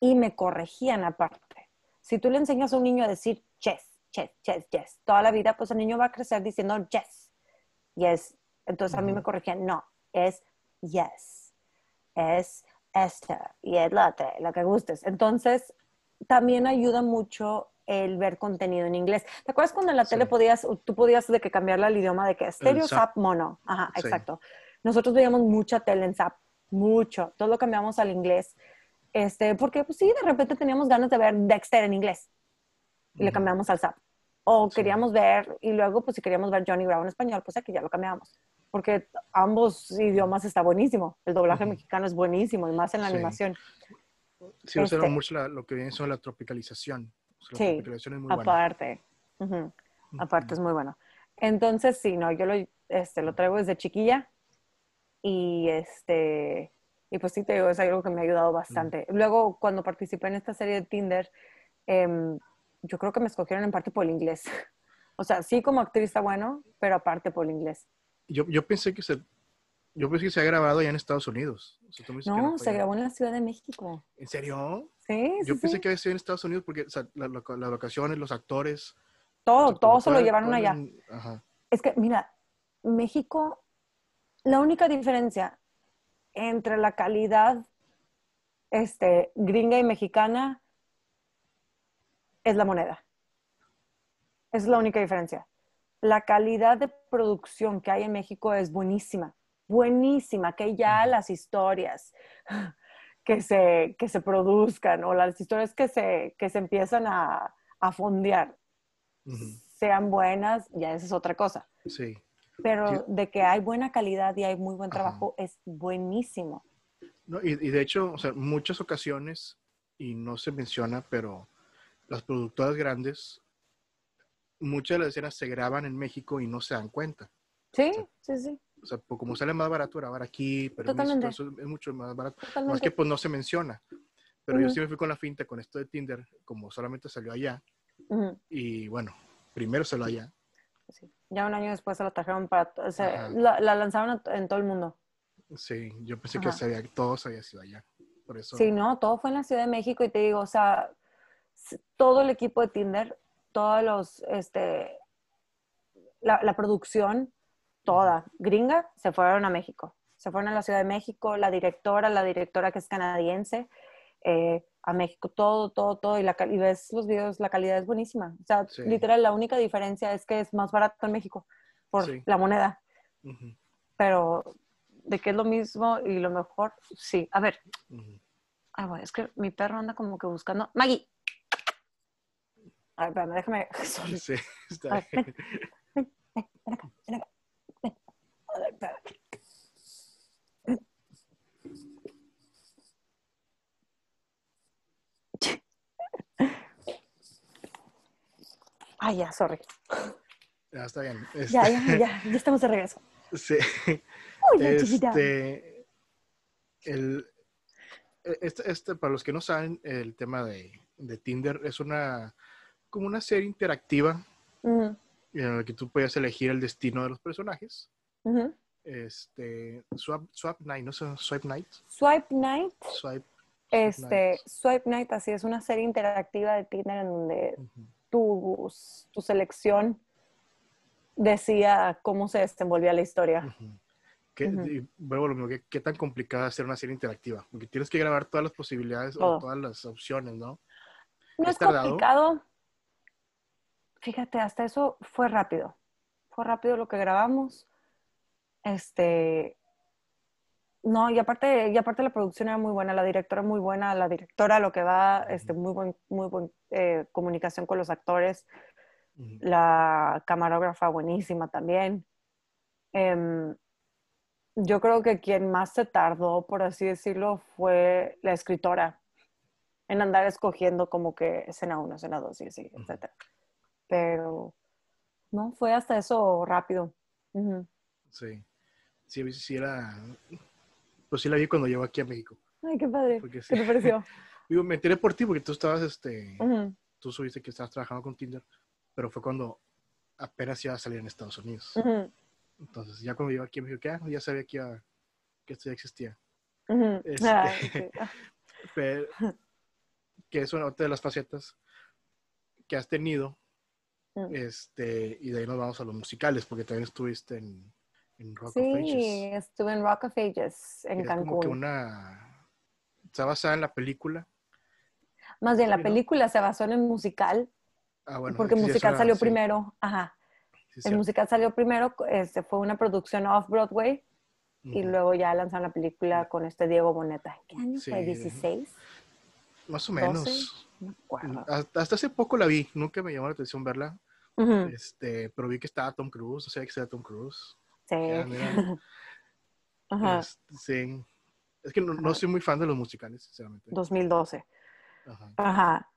y me corregían aparte. Si tú le enseñas a un niño a decir chess, chess, chess, chess, toda la vida, pues el niño va a crecer diciendo yes, yes. Entonces a mí me corregían, no, es yes, es esta y es la otra, lo que gustes. Entonces también ayuda mucho el ver contenido en inglés. ¿Te acuerdas cuando en la Sí. tele podías, tú podías de que cambiarle al idioma de que estéreo, zap. mono? Ajá, Sí. exacto. Nosotros veíamos mucha tele en zap, mucho. Todo lo cambiamos al inglés. Este, porque pues sí, de repente teníamos ganas de ver Dexter en inglés y le cambiamos al zap. O Sí. queríamos ver, y luego pues si queríamos ver Johnny Bravo en español, pues aquí ya lo cambiamos. Porque ambos idiomas está buenísimo. El doblaje Ujú. mexicano es buenísimo y más en la Sí. animación. Sí, Este- mucho la- lo que viene siendo la tropicalización. O sea, la Sí, tropicalización es muy buena. Aparte. Aparte es muy bueno. Entonces, sí, no, yo lo, este, lo traigo desde chiquilla y este, y pues sí te digo, es algo que me ha ayudado bastante. Luego, cuando participé en esta serie de Tinder, em, yo creo que me escogieron en parte por el inglés. O sea, sí como actriz está bueno, pero aparte por el inglés. Yo, yo pensé que se, yo pensé que se ha grabado allá en Estados Unidos. O sea, No, se allá. grabó en la Ciudad de México. ¿En serio? Sí, sí, Yo pensé sí. que había sido en Estados Unidos porque o sea, la- la- las locaciones, los actores. Todo, o sea, todo se lo llevaron allá. en- Ajá. Es que, mira, México, la única diferencia entre la calidad este, gringa y mexicana es la moneda. Es la única diferencia. La calidad de producción que hay en México es buenísima, buenísima, que ya las historias que se, que se produzcan o las historias que se, que se empiezan a, a fondear sean buenas, ya esa es otra cosa Sí. pero Sí. de que hay buena calidad y hay muy buen Ajá. trabajo es buenísimo. No, y, y de hecho, o sea, muchas ocasiones, y no se menciona, pero las productoras grandes, muchas de las escenas se graban en México y no se dan cuenta. Sí, sí, sí, O sea, como sale más barato grabar aquí, pero Totalmente. es mucho más barato. Más totalmente. que pues no se menciona. Pero yo Ujú. sí me fui con la finta con esto de Tinder, como solamente salió allá. Ujú, Y bueno, primero salió allá. sí. Ya un año después se la trajeron para, o sea, la, la lanzaron en todo el mundo. Sí, yo pensé Ajá. que se había, todos había sido allá. Por eso. Sí, no, todo fue en la Ciudad de México y te digo, o sea, todo el equipo de Tinder, todos los, este, la, la producción, toda gringa, se fueron a México. Se fueron a la Ciudad de México, la directora, la directora que es canadiense, eh, a México, todo, todo, todo. Y, la, cal- y ves los videos, la calidad es buenísima. O sea, Sí. literal, la única diferencia es que es más barato en México por Sí. la moneda. Ujú, Pero de que es lo mismo y lo mejor, sí. A ver. Ay, bueno, es que mi perro anda como que buscando. Maggie. A ver, espérame, déjame. Sorry. Sí, está bien. ven. Ven, ven acá, ven acá. Ven. A ver, espérame. Ay, ya, sorry. Ya está bien. Ya, Este, ya, ya, ya estamos de regreso. Sí. Oye, chiquita. Este, el, e, este, este, para los que no saben, el tema de, de Tinder es una como una serie interactiva en la que tú puedes elegir el destino de los personajes. Este, Swap, Swap Night, ¿no? Swipe Night. Swipe Night. Swipe. Este, Night. Swipe Night, así es una serie interactiva de Tinder en donde tu, tu selección decía cómo se desenvolvía la historia. ¿Qué, Ujú. y vuelvo a lo mismo, ¿qué, qué tan complicada es hacer una serie interactiva? Porque tienes que grabar todas las posibilidades Todo. o todas las opciones, ¿no? No ¿Es complicado. Fíjate, hasta eso fue rápido. Fue rápido lo que grabamos. Este. No, y aparte, y aparte la producción era muy buena, la directora muy buena, la directora lo que da, este, muy buen, muy buen eh, comunicación con los actores, la camarógrafa buenísima también. Em, yo creo que quien más se tardó, por así decirlo, fue la escritora en andar escogiendo como que escena 1, escena 2 y así, etc. Pero no, fue hasta eso rápido. Sí. Sí, sí era... Pues sí la vi cuando llegó aquí a México. Ay, qué padre. ¿Qué te pareció? Digo, me enteré por ti porque tú estabas, este... Tú subiste que estabas trabajando con Tinder, pero fue cuando apenas iba a salir en Estados Unidos. Entonces, ya cuando llegó aquí me dijo que ah, ya sabía que, que esto ya existía. Este, ah, pero, que es una de las facetas que has tenido. Mm. Este, y de ahí nos vamos a los musicales, porque también estuviste en, en Rock of Ages. Sí, estuve en Rock of Ages, en Cancún. Como que una. Está basada en la película. Más bien, la película se basó en el musical. Ah, bueno, porque el musical salió primero. Ajá el musical salió primero, este, fue una producción off-Broadway y luego ya lanzaron la película con este Diego Boneta. ¿Qué año fue? ¿16? Más o menos. Hasta, hace poco la vi, nunca me llamó la atención verla. este, pero vi que estaba Tom Cruise, o sea, que estaba Tom Cruise. Sí. Ajá. Este, sí. Es que no, soy muy fan de los musicales, sinceramente. 2012. Ajá. Ajá.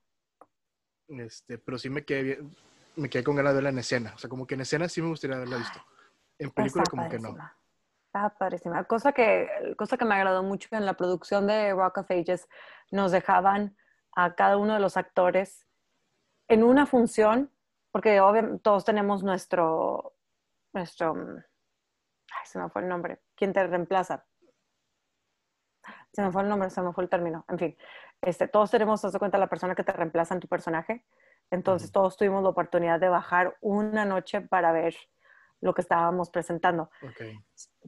Este, pero sí me quedé bien, me quedé con ganas de verla en escena. O sea, como que en escena sí me gustaría haberla visto. En película como que no. Está padrísima. Cosa que, cosa que me agradó mucho en la producción de Rock of Ages, nos dejaban a cada uno de los actores en una función, porque obviamente todos tenemos nuestro, nuestro, ay, se me fue el nombre, ¿quién te reemplaza? Se me fue el nombre, se me fue el término, en fin, este, todos tenemos, haz cuenta, la persona que te reemplaza en tu personaje, entonces todos tuvimos la oportunidad de bajar una noche para ver lo que estábamos presentando.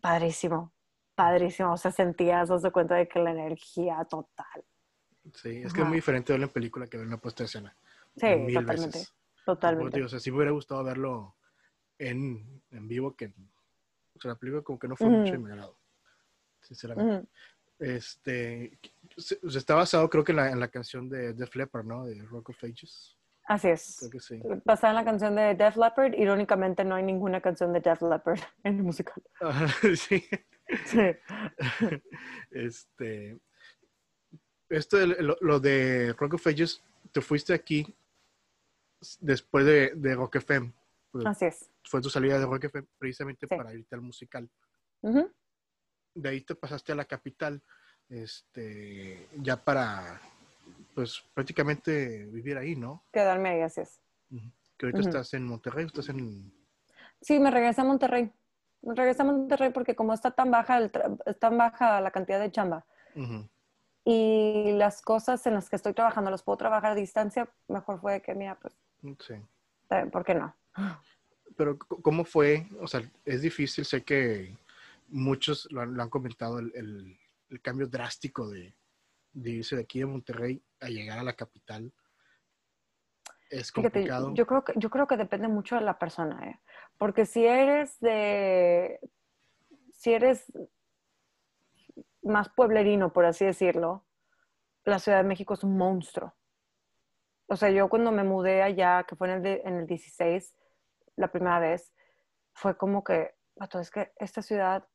Padrísimo, padrísimo. O sea, sentías, os de cuenta de que la energía total. Sí, es que es muy diferente verlo en película que verlo en puesta escena. Sí, totalmente. Totalmente. o sea, sí me hubiera gustado verlo en, en vivo que o sea, la película como que no fue mucho de mi agrado. Sinceramente. Este, está basado creo que en la, en la canción de Def Leppard, ¿no? De Rock of Ages. Así es. Basada en la canción de Def Leppard, irónicamente no hay ninguna canción de Def Leppard en el musical. sí. Sí. Este. Esto, lo, lo, de Rock of Ages, te fuiste aquí después de, de Rock FM. Pues, Así es. Fue tu salida de Rock FM precisamente para irte al musical. De ahí te pasaste a la capital, este, ya para pues prácticamente vivir ahí, ¿no? Quedarme ahí, así es. Que ahorita estás en Monterrey, estás en... Sí, me regresé a Monterrey. Me regresé a Monterrey porque como está tan baja, el tan baja la cantidad de chamba y las cosas en las que estoy trabajando las puedo trabajar a distancia, mejor fue que, mira, pues... Sí. ¿Por qué no? Pero ¿cómo fue? O sea, es difícil, sé que muchos lo han, comentado, el, cambio drástico de, de irse de aquí de Monterrey a llegar a la capital es complicado. yo, creo que, yo creo que depende mucho de la persona, ¿eh? porque si eres de, si eres más pueblerino, por así decirlo, la Ciudad de México es un monstruo. O sea, yo cuando me mudé allá, que fue en el, en el 16, la primera vez, fue como que, es que esta ciudad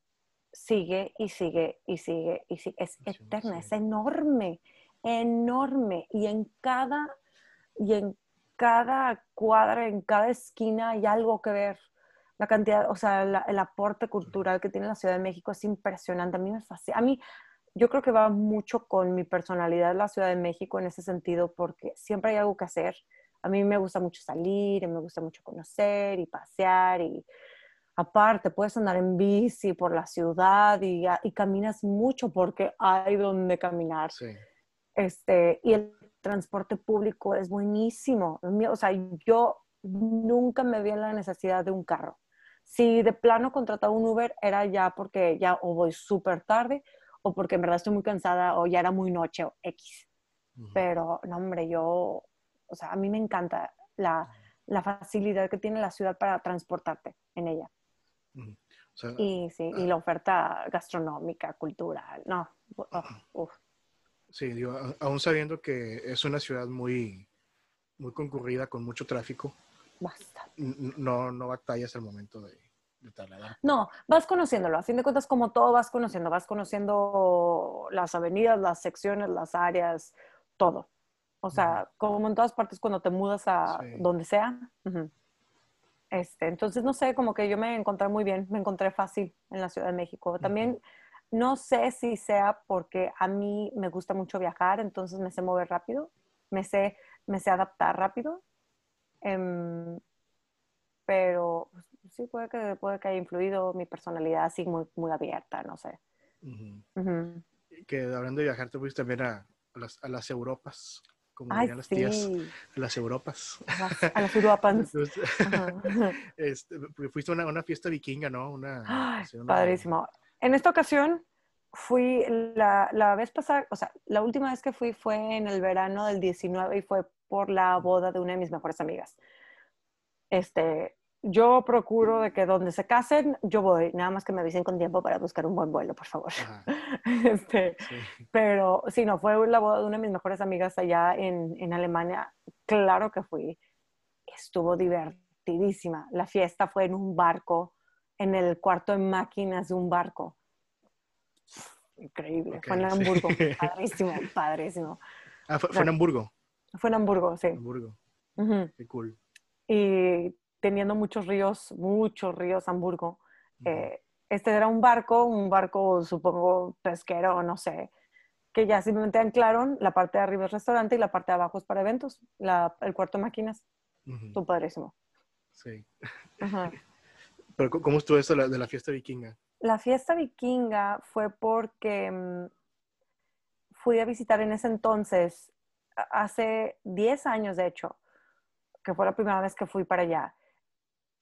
sigue y sigue y sigue y sigue. Es eterna, es enorme, enorme. Y en cada, y en cada cuadra, en cada esquina hay algo que ver. La cantidad, o sea, el aporte cultural que tiene la Ciudad de México es impresionante. A mí me fascina. A mí, yo creo que va mucho con mi personalidad la Ciudad de México en ese sentido, porque siempre hay algo que hacer. A mí me gusta mucho salir, me gusta mucho conocer y pasear y Aparte, puedes andar en bici por la ciudad y, caminas mucho porque hay donde caminar. Este, y el transporte público es buenísimo. O sea, yo nunca me vi en la necesidad de un carro. Si de plano contrataba un Uber, era ya porque ya o voy súper tarde o porque en verdad estoy muy cansada o ya era muy noche o X. Pero, no, hombre, yo, o sea, a mí me encanta la, la facilidad que tiene la ciudad para transportarte en ella y sí, y ah. la oferta gastronómica, cultural, no. Sí, digo, aún sabiendo que es una ciudad muy, muy concurrida, con mucho tráfico. Basta. No, no batallas al momento de, de trasladar. No, vas conociéndolo. A fin de cuentas, como todo vas conociendo, vas conociendo las avenidas, las secciones, las áreas, todo. O sea, como en todas partes cuando te mudas a Sí. donde sea. ujú. Este, entonces, no sé, como que yo me encontré muy bien, me encontré fácil en la Ciudad de México. También no sé si sea porque a mí me gusta mucho viajar, entonces me sé mover rápido, me sé, me sé adaptar rápido. Em, pero pues, sí, puede que, puede que haya influido mi personalidad así muy, muy abierta, no sé. Que hablando de viajar, te fuiste también a, a las, a las Europas, como Ay, dirían las tías, a las Europas. a las, a este, fuiste a una, una fiesta vikinga, ¿no? Una, Ay, una- padrísimo. En esta ocasión fui la, la vez pasada, o sea, la última vez que fui fue en el verano del 19 y fue por la boda de una de mis mejores amigas. Este, yo procuro de que donde se casen, yo voy, nada más que me avisen con tiempo para buscar un buen vuelo, por favor. Este, sí. pero sí, no, fue la boda de una de mis mejores amigas allá en, en Alemania. Claro que fui. Estuvo divertidísima. La fiesta fue en un barco, en el cuarto de máquinas de un barco. Increíble. Fue en sí. Hamburgo. Padrísimo, padrísimo. Ah, fue, fue en Hamburgo. Fue en Hamburgo, sí. Hamburgo, qué cool. Y teniendo muchos ríos, muchos ríos Hamburgo. Eh, este era un barco, un barco supongo pesquero, no sé, que ya simplemente anclaron, la parte de arriba es restaurante y la parte de abajo es para eventos, la- el cuarto de máquinas, estuvo padrísimo. Sí. Ajá. Pero ¿cómo- ¿cómo estuvo eso de la, fiesta vikinga? La fiesta vikinga fue porque mm, fui a visitar en ese entonces, hace 10 años de hecho, que fue la primera vez que fui para allá.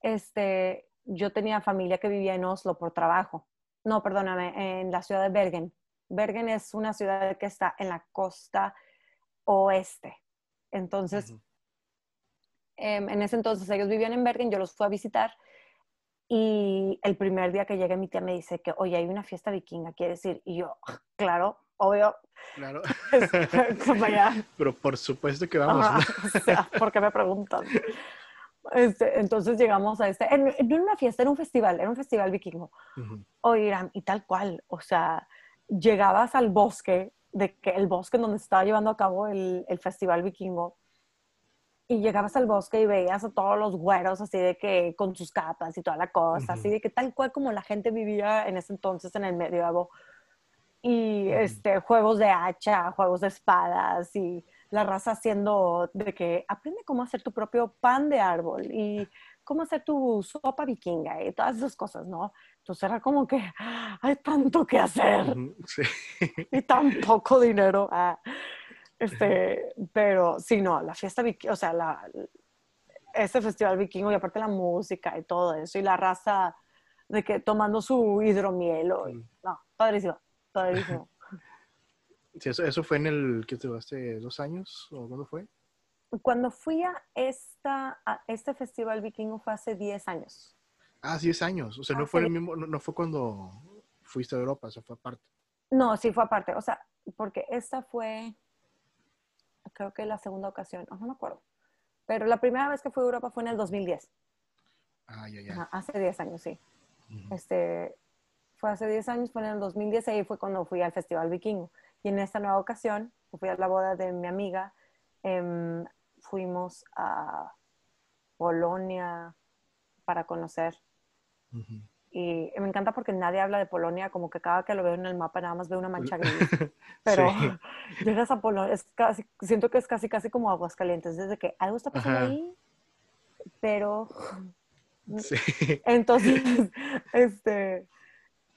Este, yo tenía familia que vivía en Oslo por trabajo. No, perdóname, en la ciudad de Bergen. Bergen es una ciudad que está en la costa oeste. Entonces, em, en ese entonces ellos vivían en Bergen, yo los fui a visitar y el primer día que llegué mi tía me dice que, oye, hay una fiesta vikinga, ¿quieres ir? Y yo, claro, obvio, Claro. Pero por supuesto que vamos. Ajá, ¿no? o sea, ¿por qué me preguntan? Este, entonces llegamos a este, no era una fiesta, era un festival, era un festival vikingo. Ujú. Oigan, y tal cual, o sea, llegabas al bosque, de que el bosque donde se estaba llevando a cabo el, el festival vikingo, y llegabas al bosque y veías a todos los güeros así de que con sus capas y toda la cosa, así de que tal cual como la gente vivía en ese entonces en el medioevo. Y este, juegos de hacha, juegos de espadas y la raza haciendo de que aprende cómo hacer tu propio pan de árbol y cómo hacer tu sopa vikinga y todas esas cosas, ¿no? Entonces era como que hay tanto que hacer Sí. y tan poco dinero. ah. Este, pero sí, no, la fiesta o sea, la, ese festival vikingo y aparte la música y todo eso y la raza de que tomando su hidromielo. y- Mm. no, padrísimo, padrísimo. Sí, eso, eso fue en el, ¿qué te? ¿Hace dos años? ¿O cuándo fue? Cuando fui a, esta, a este festival vikingo fue hace 10 años. Ah, 10 años. O sea, no Hace fue el mismo, no, no fue cuando fuiste a Europa, eso fue aparte. No, sí fue aparte, o sea, porque esta fue, creo que la segunda ocasión, no, no me acuerdo. Pero la primera vez que fui a Europa fue en el 2010, Ah, ya, ya. Ajá, hace 10 años, sí. Ujú. Este, fue hace 10 años, fue en el 2010, ahí fue cuando fui al Festival Vikingo. Y en esta nueva ocasión, fui a la boda de mi amiga, em, fuimos a Polonia para conocer. Y me encanta porque nadie habla de Polonia, como que cada que lo veo en el mapa nada más veo una mancha gris. Pero Sí. llegas a Polonia, es casi, siento que es casi, casi como Aguascalientes, desde que algo está pasando Ajá. ahí, pero Sí. entonces, este,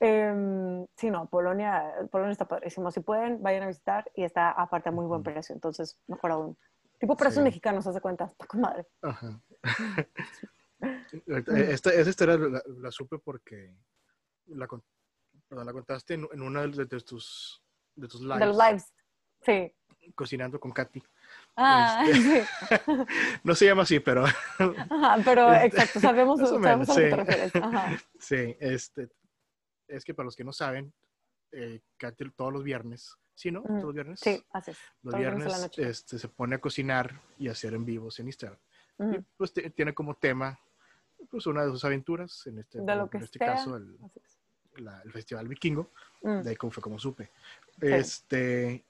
em, sí, no, Polonia, Polonia está padrísimo. Si pueden, vayan a visitar y está aparte a muy buen precio, entonces mejor aún. Tipo precios Sí. mexicanos, haz de cuenta, está con madre. Ajá. Ahorita, Esta, esa historia la, la supe porque la, contaste en, en una de, de tus, de tus lives, De los lives, sí. cocinando con Katy. Ah, Este. sí. No se llama así, pero Ajá, pero Este, exacto, sabemos, sabemos menos, a lo que sí. te refieres. Ajá. sí, este, es que para los que no saben, eh, Katy todos los viernes, ¿sí, no? Ujú. Todos los viernes. Sí. Los todos los viernes este, se pone a cocinar y a hacer en vivos en Instagram. Y pues tiene como tema pues una de sus aventuras, en este, De lo en este sea. caso el, Así es. la- el Festival Vikingo, Mm, de ahí como fue como supe. Este,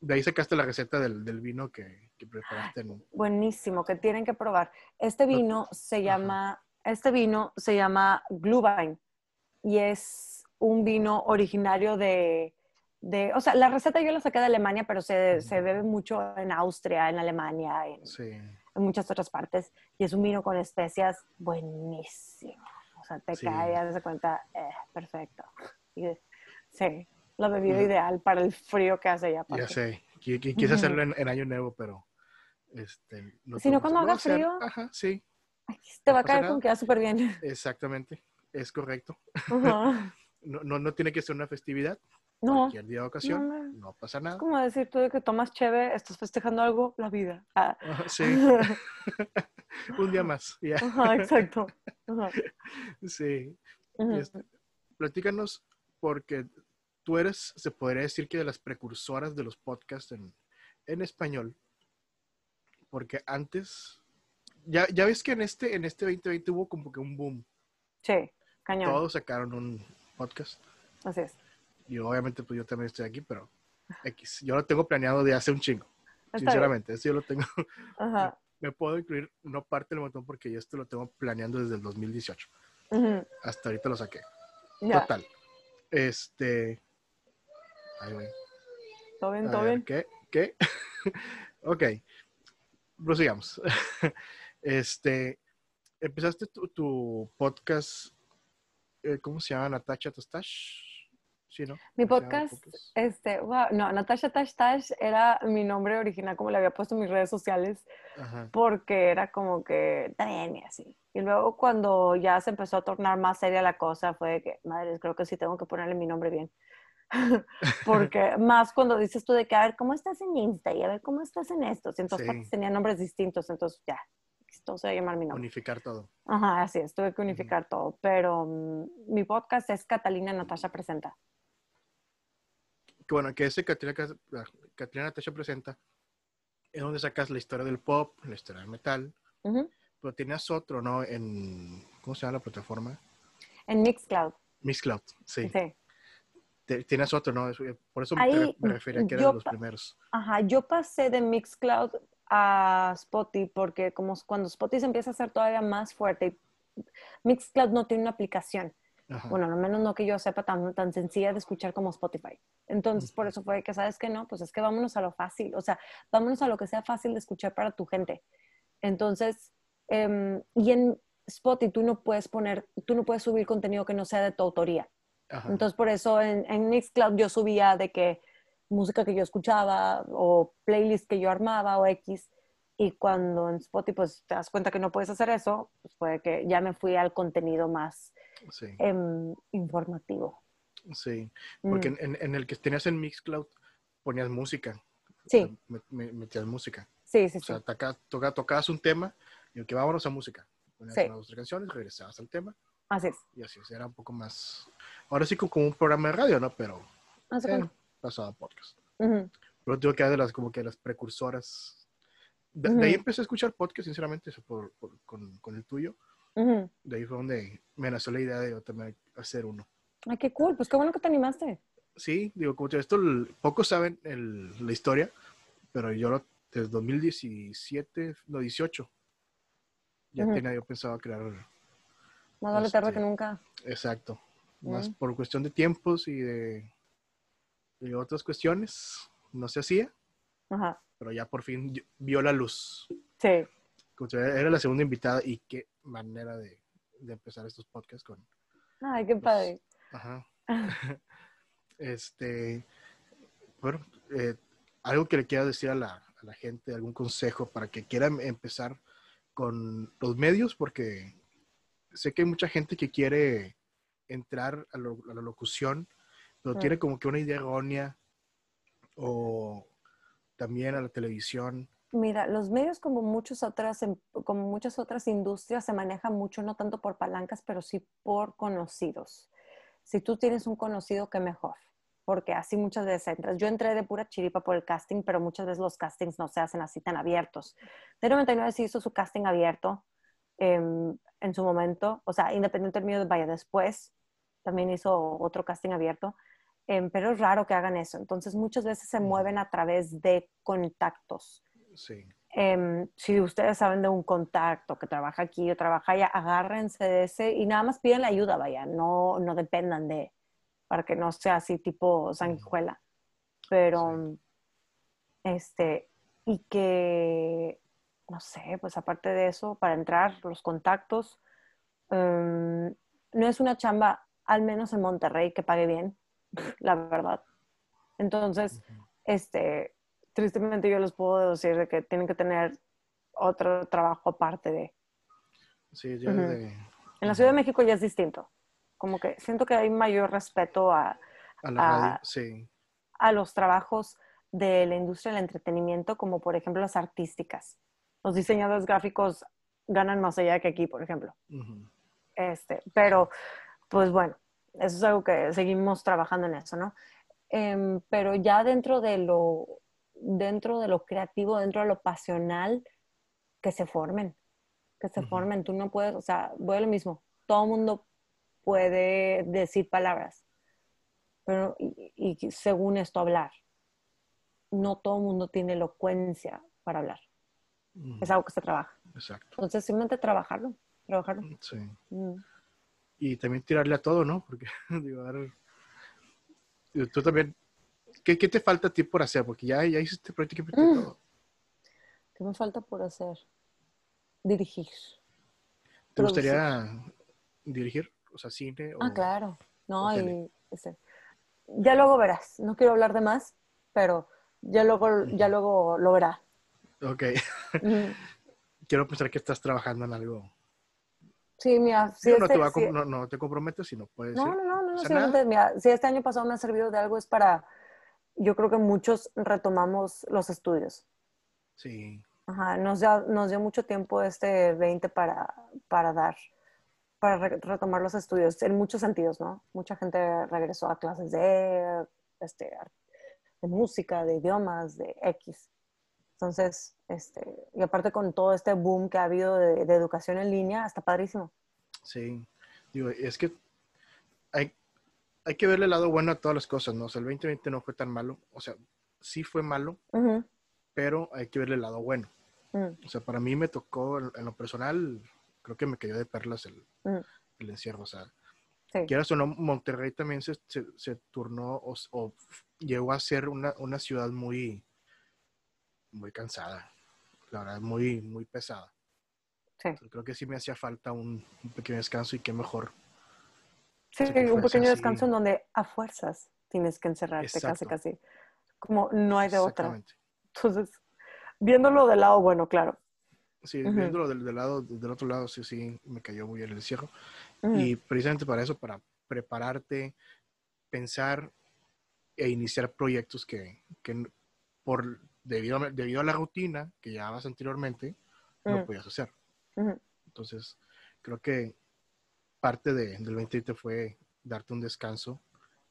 de ahí sacaste la receta del, del vino que, que preparaste en, Buenísimo, que tienen que probar. Este vino se Ajá. llama, este vino se llama Glühwein y es un vino originario de, de, o sea, la receta yo la saqué de Alemania, pero se, se bebe mucho en Austria, en Alemania, en, sí, en muchas otras partes. Y es un vino con especias buenísimo. O sea, te Sí. cae, haz de cuenta, eh, perfecto. Y, sí, la bebida Ujú. ideal para el frío que hace ya. ya sé. Qui- Quise Ujú. hacerlo en, en Año Nuevo, pero este, no Si no, cuando haga frío. Ajá, sí, Te va a caer con que va súper bien. exactamente. Es correcto. No, no, no tiene que ser una festividad. No, Cualquier día o ocasión, no, pasa es nada. como decir tú de que tomas cheve, estás festejando algo, la vida. Ah. Ajá, sí, un día más. Ajá, exacto. Ajá. Sí. Este, platícanos, porque tú eres, se podría decir que de las precursoras de los podcasts en, en español. Porque antes, ya, ya ves que en este, en este 2020 hubo como que un boom. Sí, cañón. Todos sacaron un podcast. Así es. Y obviamente, pues yo también estoy aquí, pero X. Yo lo tengo planeado de hace un chingo. Está sinceramente, eso yo lo tengo. bien. Ajá. Me puedo incluir, no parte del montón, porque yo esto lo tengo planeando desde el 2018. Ujú. Hasta ahorita lo saqué. Total. Este. Ay, güey. ¿Todo bien? ¿Todo bien? ¿Qué? ¿Qué? ok. Prosigamos. este. Empezaste tu, tu podcast. Eh, ¿Cómo se llama? Natacha Tostash. Sí, ¿no? Mi ¿Cómo se llama el podcast, este, wow, no, Natasha Tash Tash era mi nombre original, como le había puesto en mis redes sociales, Ajá. porque era como que, bien, y así. Y luego cuando ya se empezó a tornar más seria la cosa, fue de que, madre, creo que sí tengo que ponerle mi nombre bien. porque más cuando dices tú de que, a ver, ¿cómo estás en Insta? Y a ver, ¿cómo estás en esto? Y en todas Sí. tenían nombres distintos, entonces ya, llamar mi nombre. Unificar todo. Ajá, así es, tuve que unificar todo. Pero mm, mi podcast es Catalina Natasha Presenta. Bueno, que ese Catrina, ah, Catrina Natasha presenta. Es donde sacas la historia del pop, la historia del metal. Pero tenías otro, ¿no? En. ¿Cómo se llama la plataforma? En Mixcloud, Mixcloud. Sí. sí. Tienes otro, ¿no? Eso- Por eso Ahí, me refería que eran los primeros. Ajá, yo pasé de Mixcloud a Spotify porque como cuando Spotify se empieza a hacer todavía más fuerte, Mixcloud no tiene una aplicación. Ajá. Bueno, al menos no que yo sepa tan, tan sencilla de escuchar como Spotify. Entonces, por eso fue que, ¿sabes que No, pues es que vámonos a lo fácil. O sea, vámonos a lo que sea fácil de escuchar para tu gente. Entonces, em, y en Spotify tú no puedes poner, tú no puedes subir contenido que no sea de tu autoría. Ajá. Entonces, por eso en, en Mixcloud yo subía de que música que yo escuchaba o playlist que yo armaba o X. Y cuando en Spotify pues te das cuenta que no puedes hacer eso, pues fue que ya me fui al contenido más sí, em, informativo. sí. Mm, Porque en, en- en el que tenías en Mixcloud ponías música. Sí. Metías música. sí, sí, O sí. sea, toca- toca- tocabas un tema y que vámonos a música. Ponías Sí. una o dos canciones, regresabas al tema Así es. y así era un poco más. Ahora sí, como un programa de radio, ¿no? Pero Haz pasaba a podcast. Ujú. Pero tengo que dar de las, como que las precursoras. De, de ahí empecé a escuchar podcast, sinceramente, eso por, por- con, con el tuyo. Ujú. De ahí fue donde me nació la idea de yo también hacer uno. Ay, qué cool. Pues qué bueno que te animaste. Sí, digo, como te esto el- pocos saben el- la historia, pero yo lo- desde 2017, no, 18, ya tenía yo pensado crear, Más vale tarde Este, que nunca. exacto, más Mm. por cuestión de tiempos y de, otras cuestiones, no se hacía, Ajá. pero ya por fin vio la luz. Sí. Era la segunda invitada y qué manera de, de empezar estos podcasts con... Ay, qué Pues, padre. Ajá. este, bueno, eh, algo que le quiera decir a la, a la gente, algún consejo para que quieran empezar con los medios, porque sé que hay mucha gente que quiere entrar a, lo- a la locución, pero tiene como que una idea errónea o también a la televisión. Mira, los medios como muchas otras, em- como muchas otras industrias se manejan mucho, no tanto por palancas, pero sí por conocidos. Si tú tienes un conocido, qué mejor, porque así muchas veces entras. Yo entré de pura chiripa por el casting, pero muchas veces los castings no se hacen así tan abiertos. De 99 sí hizo su casting abierto. em, en su momento, o sea, independiente mío, vaya después, también hizo otro casting abierto, em, pero es raro que hagan eso. Entonces, muchas veces se mueven a través de contactos. Sí. Em, si ustedes saben de un contacto que trabaja aquí o trabaja allá, agárrense de ese y nada más piden la ayuda, vaya, no, no dependan de, para que no sea así tipo sanguijuela. Pero, este, y que, no sé, pues aparte de eso, para entrar, los contactos, em, no es una chamba, al menos en Monterrey, que pague bien, la verdad. Entonces, este, tristemente yo les puedo decir de que tienen que tener otro trabajo aparte de... Sí, de... En la Ciudad de México ya es distinto. Como que siento que hay mayor respeto a, a, la radio, sí. a los trabajos de la industria del entretenimiento, como por ejemplo las artísticas. Los diseñadores gráficos ganan más allá que aquí, por ejemplo. este, pero, pues bueno, eso es algo que seguimos trabajando en eso, ¿no? Em, pero ya dentro de lo dentro de lo creativo, dentro de lo pasional, que se formen, que se formen. Tú no puedes, o sea, voy a lo mismo, todo el mundo puede decir palabras, pero y, según esto hablar, no todo el mundo tiene elocuencia para hablar. Es algo que se trabaja. Exacto. Entonces, simplemente trabajarlo, trabajarlo. Sí. Y también tirarle a todo, ¿no? Porque, digo, tú también ¿Qué, te falta a ti por hacer? Porque ya, ya hiciste prácticamente mm. todo. ¿Qué me falta por hacer? Dirigir. ¿Te gustaría dirigir? O sea, cine Ah, claro. No, y, ya luego verás. No quiero hablar de más, pero ya luego, ya luego lo verá. Ok. quiero pensar que estás trabajando en algo. Sí, mira. Si no, este te no, te comprometes si no puedes. No, no, no, no, no mira, si este año pasado me ha servido de algo es para yo creo que muchos retomamos los estudios. Sí. Ajá, nos, nos dio mucho tiempo este 20 para, para dar, para retomar los estudios, en muchos sentidos, ¿no? Mucha gente regresó a clases de, este, de música, de idiomas, de X. Entonces, este, y aparte con todo este boom que ha habido de, de educación en línea, está padrísimo. Sí, digo, es que hay, hay que verle el lado bueno a todas las cosas, ¿no? O sea, el 2020 no fue tan malo, o sea, sí fue malo, pero hay que verle el lado bueno. Mm. O sea, para mí me tocó, en, lo personal, creo que me cayó de perlas el, mm. encierro, o sea, quieras o no, Monterrey también se, se, turnó o, llegó a ser una, una, ciudad muy, muy cansada, la verdad, muy, muy pesada. Sí. creo que sí me hacía falta un, un pequeño descanso y qué mejor Sí, un pequeño descanso en donde a fuerzas tienes que encerrarte casi, casi. Como no hay de otra. Entonces, viéndolo del lado bueno, claro. Sí, viéndolo del, lado, del otro lado, sí, sí, me cayó muy bien el encierro. Y precisamente para eso, para prepararte, pensar e iniciar proyectos que, que por, debido, a, debido a la rutina que llevabas anteriormente, no podías hacer. Entonces, creo que parte de, del 2020 fue darte un descanso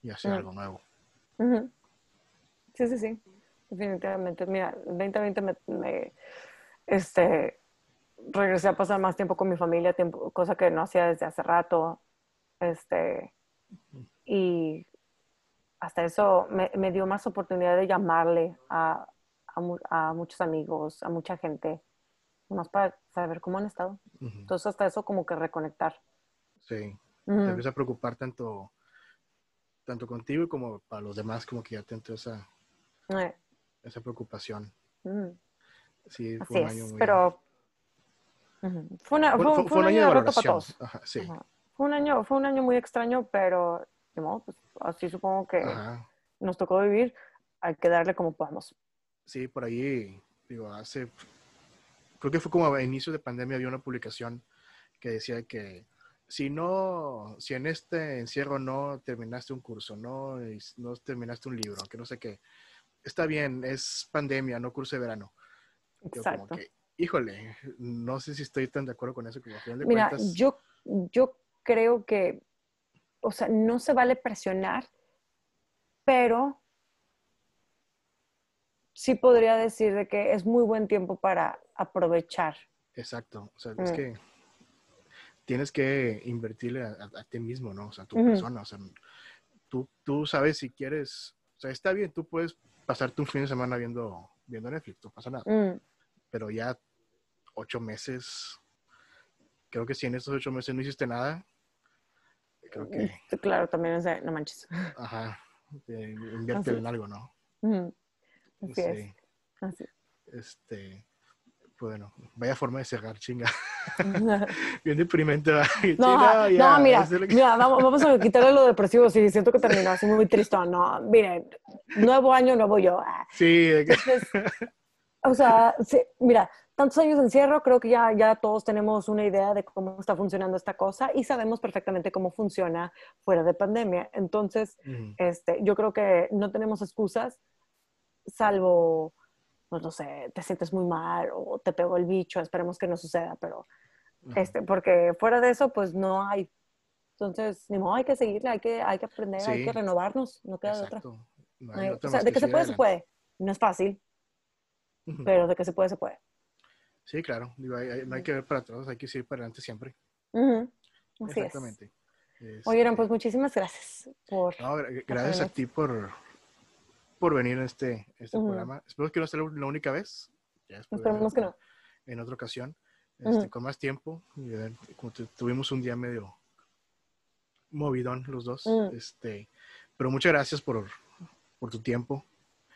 y hacer algo nuevo. Sí, sí, sí, definitivamente. Mira, el 2020 me, este, regresé a pasar más tiempo con mi familia, tiempo, cosa que no hacía desde hace rato. Este, y hasta eso me, me, dio más oportunidad de llamarle a, a, muchos amigos, a mucha gente, más para saber cómo han estado. Entonces, hasta eso, como que reconectar. Sí. Te empieza a preocupar tanto, tanto contigo como para los demás, como que ya te entró esa, eh. esa preocupación. Sí, fue un año muy... Pero fue, una, fue, un, año, de para todos. sí. Fue un año, fue un año muy extraño, pero pues, así supongo que nos tocó vivir. Hay que darle como podamos. Sí, por ahí, digo, hace, creo que fue como a inicio de pandemia había una publicación que decía que si no, si en este encierro no terminaste un curso, no, no terminaste un libro, que no sé qué, está bien, es pandemia, no curso de verano. Exacto. híjole, no sé si estoy tan de acuerdo con eso. Como de Mira, yo, yo creo que, o sea, no se vale presionar, pero sí podría decir de que es muy buen tiempo para aprovechar. Exacto, o sea, es mm. que tienes que invertirle a, a- a ti mismo, ¿no? O sea, a tu Ujú. persona. O sea, tú, tú sabes si quieres. O sea, está bien, tú puedes pasarte un fin de semana viendo, viendo Netflix, no pasa nada. Mm, Pero ya ocho meses, creo que si en estos ocho meses no hiciste nada, creo que, Claro, también es de, no manches. ajá, invierte en algo, ¿no? Mm, Así es. Sí, Así. este, bueno, vaya forma de cerrar, chinga. Bien deprimente. No, ya, no, mira, es vamos, vamos a quitarle lo depresivo, sí, siento que terminó así muy tristón, no, miren, nuevo año, nuevo yo. ah. Sí, Entonces, o sea, sí, mira, tantos años de encierro, creo que ya, ya todos tenemos una idea de cómo está funcionando esta cosa y sabemos perfectamente cómo funciona fuera de pandemia. Entonces, este, yo creo que no tenemos excusas, salvo, pues no sé, te sientes muy mal o te pegó el bicho, esperemos que no suceda, pero Ajá. este, porque fuera de eso, pues no hay. Entonces, ni modo, hay que seguirle, hay que, hay que aprender, hay Sí. que renovarnos, no queda de otra. Exacto. No hay hay- o sea, de que se puede, se adelante. puede. No es fácil, pero de que se puede, se puede. Sí, claro. Digo, hay- hay- no hay que ver para atrás, hay que seguir para adelante siempre. Así es. Exactamente. Oye, Aaron, Este, pues muchísimas gracias por... no, gra- gracias a ti por, por venir a este, este programa. Espero que no sea la única vez. Ya Esperemos que no. En otra ocasión, este, con más tiempo. Y, como tuvimos un día medio movidón los dos. Este, pero muchas gracias por, por tu tiempo.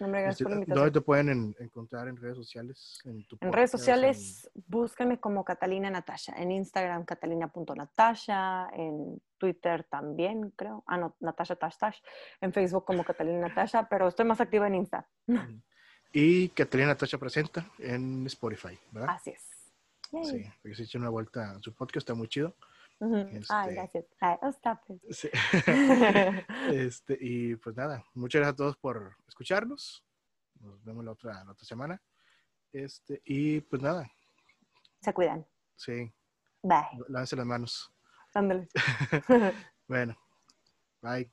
Hombre, gracias Este, por la ¿Dónde invitación. te pueden en- encontrar en redes sociales? En, tu En redes sociales, búscame como Catalina Natasha. En Instagram, catalina.natasha. En Twitter también, creo. Ah, no, Natasha Tash Tash. En Facebook como Catalina Natasha, pero estoy más activa en Insta. en- Y Catalina Natasha presenta en Spotify, ¿verdad? Así es. Yay. Sí, porque se echa una vuelta a su podcast, está muy chido. Ujú. este- Ay, gracias. Ay, oh, it. Sí. este, y pues nada, muchas gracias a todos por escucharnos. Nos vemos la otra, la otra semana. Este, y pues nada, Se cuidan. sí, Bye. lávense las manos. Ándale. Bueno, bye.